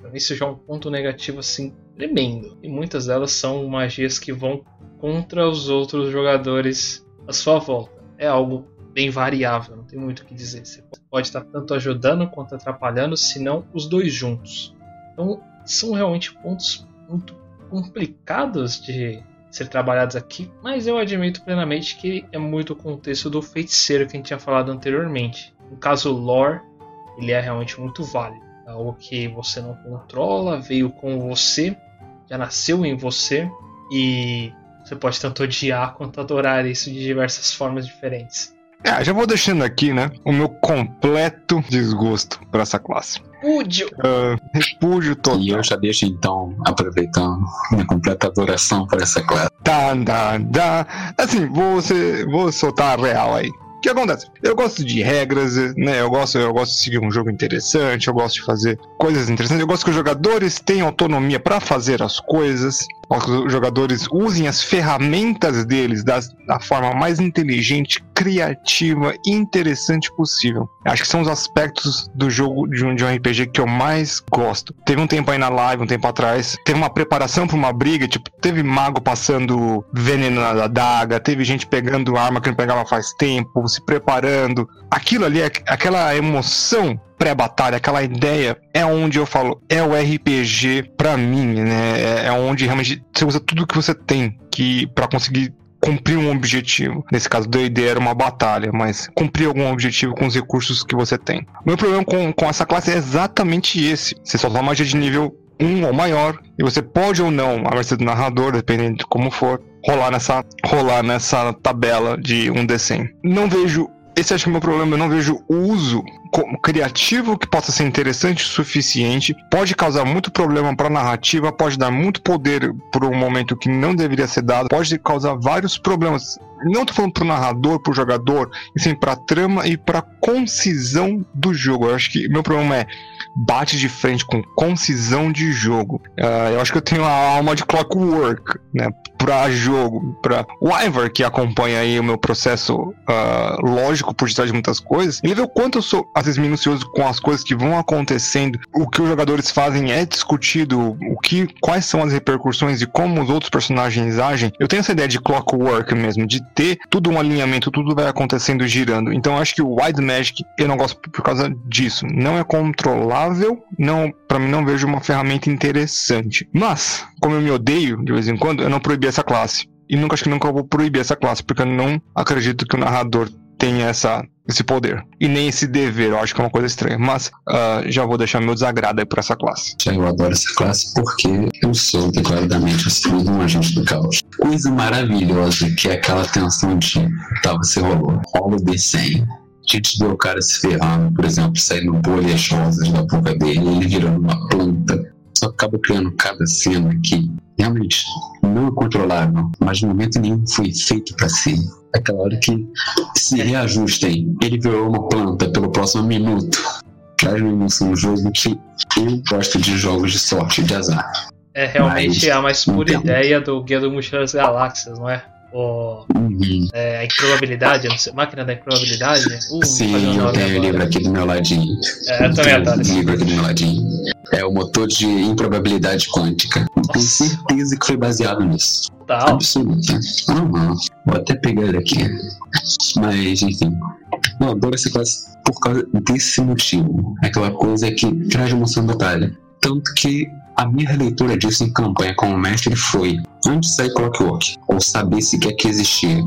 Mim isso já é um ponto negativo assim tremendo. E muitas delas são magias que vão contra os outros jogadores à sua volta. É algo bem variável, não tem muito o que dizer. Você pode estar tanto ajudando quanto atrapalhando, se não os dois juntos. Então, são realmente pontos muito complicados de ser trabalhados aqui, mas eu admito plenamente que é muito o contexto do feiticeiro que a gente tinha falado anteriormente. No caso lore, ele é realmente muito válido. É algo que você não controla, veio com você, já nasceu em você e você pode tanto odiar quanto adorar isso de diversas formas diferentes. É, já vou deixando aqui, né, o meu completo desgosto para essa classe. Repúdio. Uh, repúdio total. E eu já deixo então, aproveitando, minha completa adoração por essa classe. Tá, tá, tá. Assim, vou, ser, vou soltar a real aí. O que acontece? Eu gosto de regras, né? Eu gosto, eu gosto de seguir um jogo interessante, eu gosto de fazer coisas interessantes, eu gosto que os jogadores tenham autonomia para fazer as coisas os jogadores usem as ferramentas deles da, da forma mais inteligente, criativa e interessante possível. Acho que são os aspectos do jogo de um, de um RPG que eu mais gosto. Teve um tempo aí na live, um tempo atrás, teve uma preparação para uma briga, tipo, teve mago passando veneno na daga, teve gente pegando arma que não pegava faz tempo, se preparando. Aquilo ali, aquela emoção pré-batalha, aquela ideia, é onde eu falo, é o RPG pra mim, né? É, é onde realmente você usa tudo que você tem que para conseguir cumprir um objetivo. Nesse caso, ideia era uma batalha, mas cumprir algum objetivo com os recursos que você tem. O meu problema com, com essa classe é exatamente esse. Você só dá magia de nível 1 ou maior, e você pode ou não, a mercê do narrador, dependendo de como for, rolar nessa, rolar nessa tabela de 1d100. Não vejo esse acho que é o meu problema. Eu não vejo uso criativo que possa ser interessante o suficiente. Pode causar muito problema para a narrativa, pode dar muito poder por um momento que não deveria ser dado, pode causar vários problemas. Não tô falando pro narrador, pro jogador, e sim pra trama e pra concisão do jogo. Eu acho que meu problema é bate de frente com concisão de jogo. Uh, eu acho que eu tenho a alma de clockwork, né? Pra jogo, pra o Ivar que acompanha aí o meu processo uh, lógico por detrás de muitas coisas, ele vê o quanto eu sou às vezes minucioso com as coisas que vão acontecendo, o que os jogadores fazem é discutido, o que, quais são as repercussões e como os outros personagens agem. Eu tenho essa ideia de clockwork mesmo, de ter tudo um alinhamento, tudo vai acontecendo girando. Então eu acho que o Wide Magic eu não gosto por causa disso. Não é controlar não, para mim não vejo uma ferramenta interessante. Mas, como eu me odeio de vez em quando, eu não proibi essa classe. E nunca acho que nunca vou proibir essa classe, porque eu não acredito que o narrador tenha essa, esse poder. E nem esse dever, eu acho que é uma coisa estranha. Mas uh, já vou deixar meu desagrado aí por essa classe. Eu adoro essa classe porque eu sou declaradamente de um agente do caos. Coisa maravilhosa que é aquela tensão de tá, você rolou, rola o D100 gente vê o cara se ferrando, por exemplo, saindo bolhas rosas da boca dele, ele virando uma planta. Só acaba criando cada cena que realmente não é controlável, mas no momento nenhum foi feito para si. Aquela hora que se reajustem, ele virou uma planta pelo próximo minuto. Traz uma emoção no jogo que eu gosto de jogos de sorte, de azar. É realmente mas, a mais pura ideia do Guia do Mochileiro das Galáxias, não é? O, uhum. é, a improbabilidade, sei, máquina da improbabilidade. Uh, Sim, eu tenho o livro aqui do meu ladinho. É, eu também adoro esse livro aqui do meu ladinho. É o motor de improbabilidade quântica. Nossa. Tenho certeza que foi baseado nisso. Tal. Absoluta. Uhum. Vou até pegar ele aqui. Mas, enfim. Eu adoro essa classe por causa desse motivo. Aquela coisa que traz emoção da batalha. Tanto que a minha releitura disso em campanha como mestre foi, antes de Clockwork, ou saber se quer que existia,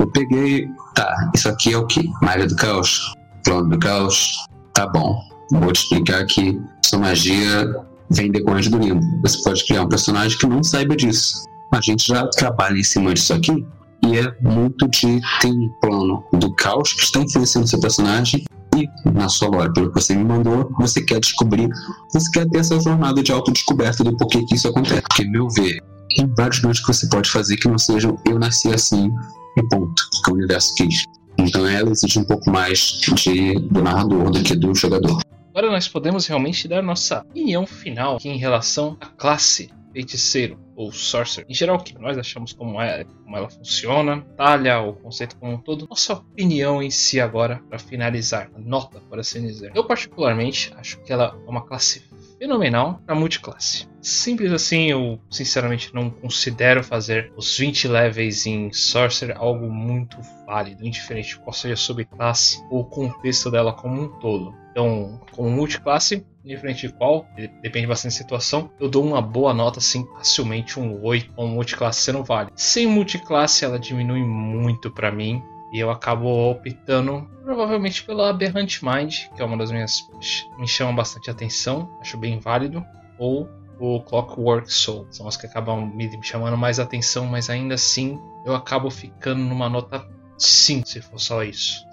eu peguei, tá, isso aqui é o que? Magia do Caos? Plano do Caos? Tá bom, vou te explicar que sua magia vem decorrente do limbo. Você pode criar um personagem que não saiba disso. A gente já trabalha em cima disso aqui e é muito de ter um plano do caos que está influenciando seu personagem e na sua lore, pelo que você me mandou, você quer descobrir, você quer ter essa jornada de autodescoberta do porquê que isso acontece. Porque, meu ver, tem vários coisas que você pode fazer que não sejam eu nasci assim e ponto, que o universo quis. Então ela exige um pouco mais de, do narrador do que do jogador. Agora nós podemos realmente dar nossa opinião final em relação à classe feiticeiro ou sorcerer. Em geral, o que nós achamos como, é, como ela funciona, talha, o conceito como um todo, nossa opinião em si agora, para finalizar, nota, por assim dizer. Eu, particularmente, acho que ela é uma classe fenomenal para multiclasse. Simples assim, eu sinceramente não considero fazer os 20 levels em Sorcerer algo muito válido, indiferente qual seja a subclasse ou o contexto dela como um todo. Então, como multiclasse, indiferente de qual, depende bastante da situação, eu dou uma boa nota, assim, facilmente um 8. Com multiclasse você não vale. Sem multiclasse, ela diminui muito para mim. E eu acabo optando provavelmente pela Aberrant Mind, que é uma das minhas. me chama bastante atenção, acho bem válido. Ou o Clockwork Soul. São as que acabam me chamando mais atenção, mas ainda assim eu acabo ficando numa nota Sim, se for só isso.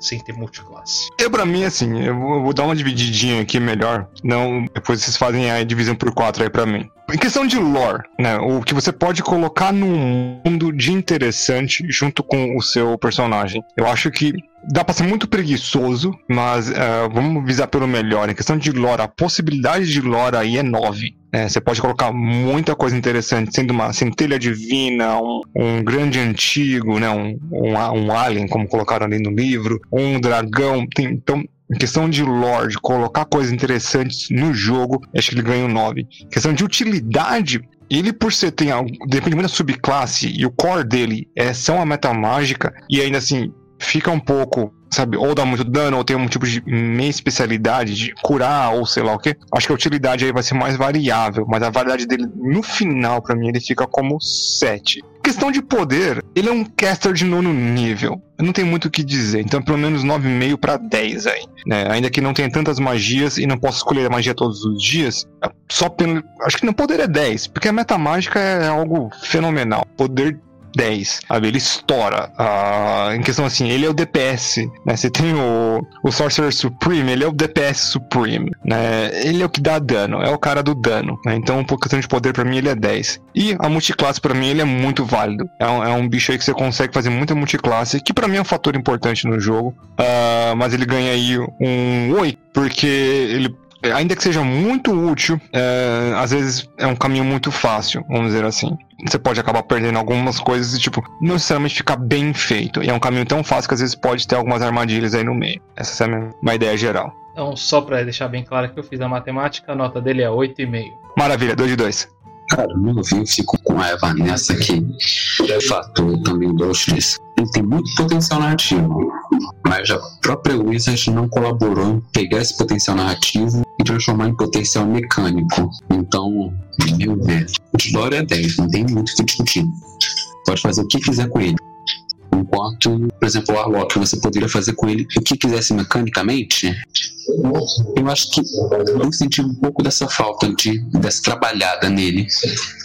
Sem ter multiclasse. Eu, pra mim, assim, eu vou, eu vou dar uma divididinha aqui melhor. Não, depois vocês fazem a divisão por quatro aí pra mim. Em questão de lore, né? O que você pode colocar no mundo de interessante junto com o seu personagem. Eu acho que dá pra ser muito preguiçoso, mas uh, vamos visar pelo melhor. Em questão de lore, a possibilidade de lore aí é 9. É, você pode colocar muita coisa interessante, sendo uma centelha divina, um, um grande antigo, né, um, um, um, alien, como colocaram ali no livro, um dragão. Tem, então, em questão de lore, de colocar coisas interessantes no jogo, acho que ele ganha um 9. Em questão de utilidade, ele por ser tem algo, depende muito da subclasse e o core dele é são a meta mágica e ainda assim fica um pouco, sabe, ou dá muito dano, ou tem um tipo de meia especialidade de curar, ou sei lá o que. Acho que a utilidade aí vai ser mais variável, mas a variedade dele no final, para mim, ele fica como 7. Questão de poder, ele é um caster de nono nível. Não tenho muito o que dizer, então pelo menos 9,5 para 10 aí. Né? Ainda que não tenha tantas magias e não possa escolher a magia todos os dias, só pelo. Acho que no poder é 10, porque a meta mágica é algo fenomenal. Poder 10, sabe? Ele estoura. Uh, em questão assim, ele é o DPS, né? Você tem o, o Sorcerer Supreme, ele é o DPS Supreme, né? Ele é o que dá dano, é o cara do dano, né? Então, por questão de poder, pra mim, ele é 10. E a multiclasse, pra mim, ele é muito válido. É um, é um bicho aí que você consegue fazer muita multiclasse, que pra mim é um fator importante no jogo. Uh, mas ele ganha aí um 8, porque ele ainda que seja muito útil, é, às vezes é um caminho muito fácil, vamos dizer assim. Você pode acabar perdendo algumas coisas e, tipo, não necessariamente ficar bem feito. E é um caminho tão fácil que às vezes pode ter algumas armadilhas aí no meio. Essa é uma ideia geral. Então, só para deixar bem claro que eu fiz a matemática, a nota dele é 8,5. Maravilha, 2 de 2. Cara, no eu fico com raiva nessa que é fator também do X. Ele tem muito potencial narrativo, mas a própria Wizard não colaborou em pegar esse potencial narrativo transformar em potencial mecânico. Então, meu ver, o Glória é 10, não tem muito o que discutir. Pode fazer o que quiser com ele. Enquanto, por exemplo, o Arlok, você poderia fazer com ele o que quisesse mecanicamente, eu acho que eu senti um pouco dessa falta de dessa trabalhada nele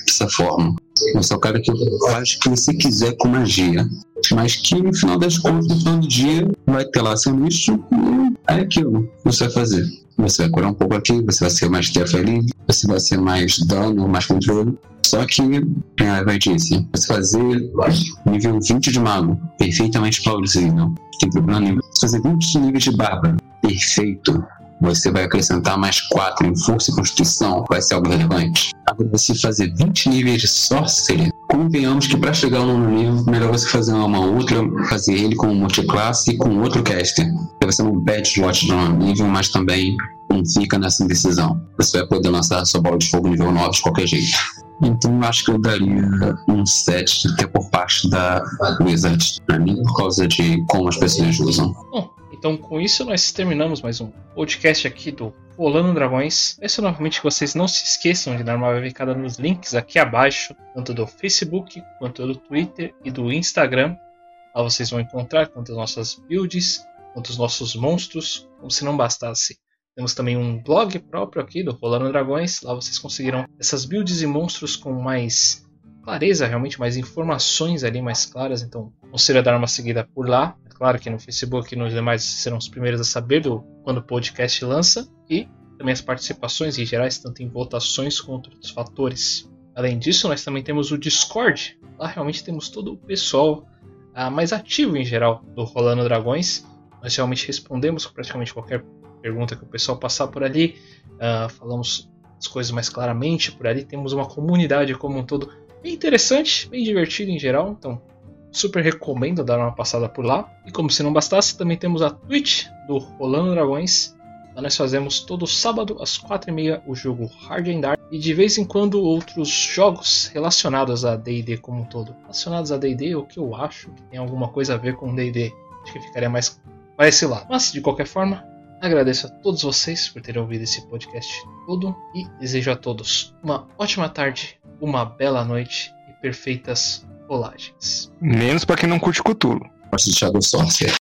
dessa forma. Você é o cara que faz o que você quiser com magia, mas que no final das contas, no final do dia, vai ter lá seu nicho e é aquilo que você vai fazer. Você vai curar um pouco aqui, você vai ser mais death ali, você vai ser mais dano, mais controle. Só que, é, vai dizer, você fazer nível 20 de mago, perfeitamente plausível, tem problema nenhum. Se fazer 20 níveis de barba, perfeito, você vai acrescentar mais 4 em força e constituição, vai ser algo relevante. Agora, você fazer 20 níveis de sorcery, convenhamos que para chegar ao nono nível, melhor você fazer uma outra, fazer ele com multiclasse e com outro caster. Você não perde slot de nono nível, mas também não fica nessa indecisão. Você vai poder lançar sua bola de fogo nível 9 de qualquer jeito. Então eu acho que eu daria um 7 até por parte da Wizard, pra mim, por causa de como as pessoas usam. Bom, então com isso nós terminamos mais um podcast aqui do Rolando Dragões. Peço novamente que vocês não se esqueçam de dar uma verificada nos links aqui abaixo, tanto do Facebook quanto do Twitter e do Instagram. Lá vocês vão encontrar tanto as nossas builds quanto os nossos monstros, como se não bastasse temos também um blog próprio aqui do Rolando Dragões. Lá vocês conseguiram essas builds e monstros com mais clareza, realmente mais informações ali mais claras. Então, considere dar uma seguida por lá. É claro que no Facebook e nos demais serão os primeiros a saber do quando o podcast lança e também as participações em gerais, tanto em votações quanto outros fatores. Além disso, nós também temos o Discord. Lá realmente temos todo o pessoal uh, mais ativo em geral do Rolando Dragões. Nós realmente respondemos praticamente qualquer pergunta que o pessoal passar por ali. Uh, falamos as coisas mais claramente por ali. Temos uma comunidade como um todo bem interessante, bem divertida em geral. Então, super recomendo dar uma passada por lá. E como se não bastasse, também temos a Twitch do Rolando Dragões. Lá nós fazemos todo sábado às 4h30 o jogo Hard and Dark e de vez em quando outros jogos relacionados a D&D como um todo. Relacionados a D&D, o que eu acho que tem alguma coisa a ver com D&D. Acho que ficaria mais para esse lado. Mas, de qualquer forma, Agradeço a todos vocês por terem ouvido esse podcast todo e desejo a todos uma ótima tarde, uma bela noite e perfeitas rolagens. Menos para quem não curte Cthulhu. Gosto de Shadow Sorcerer.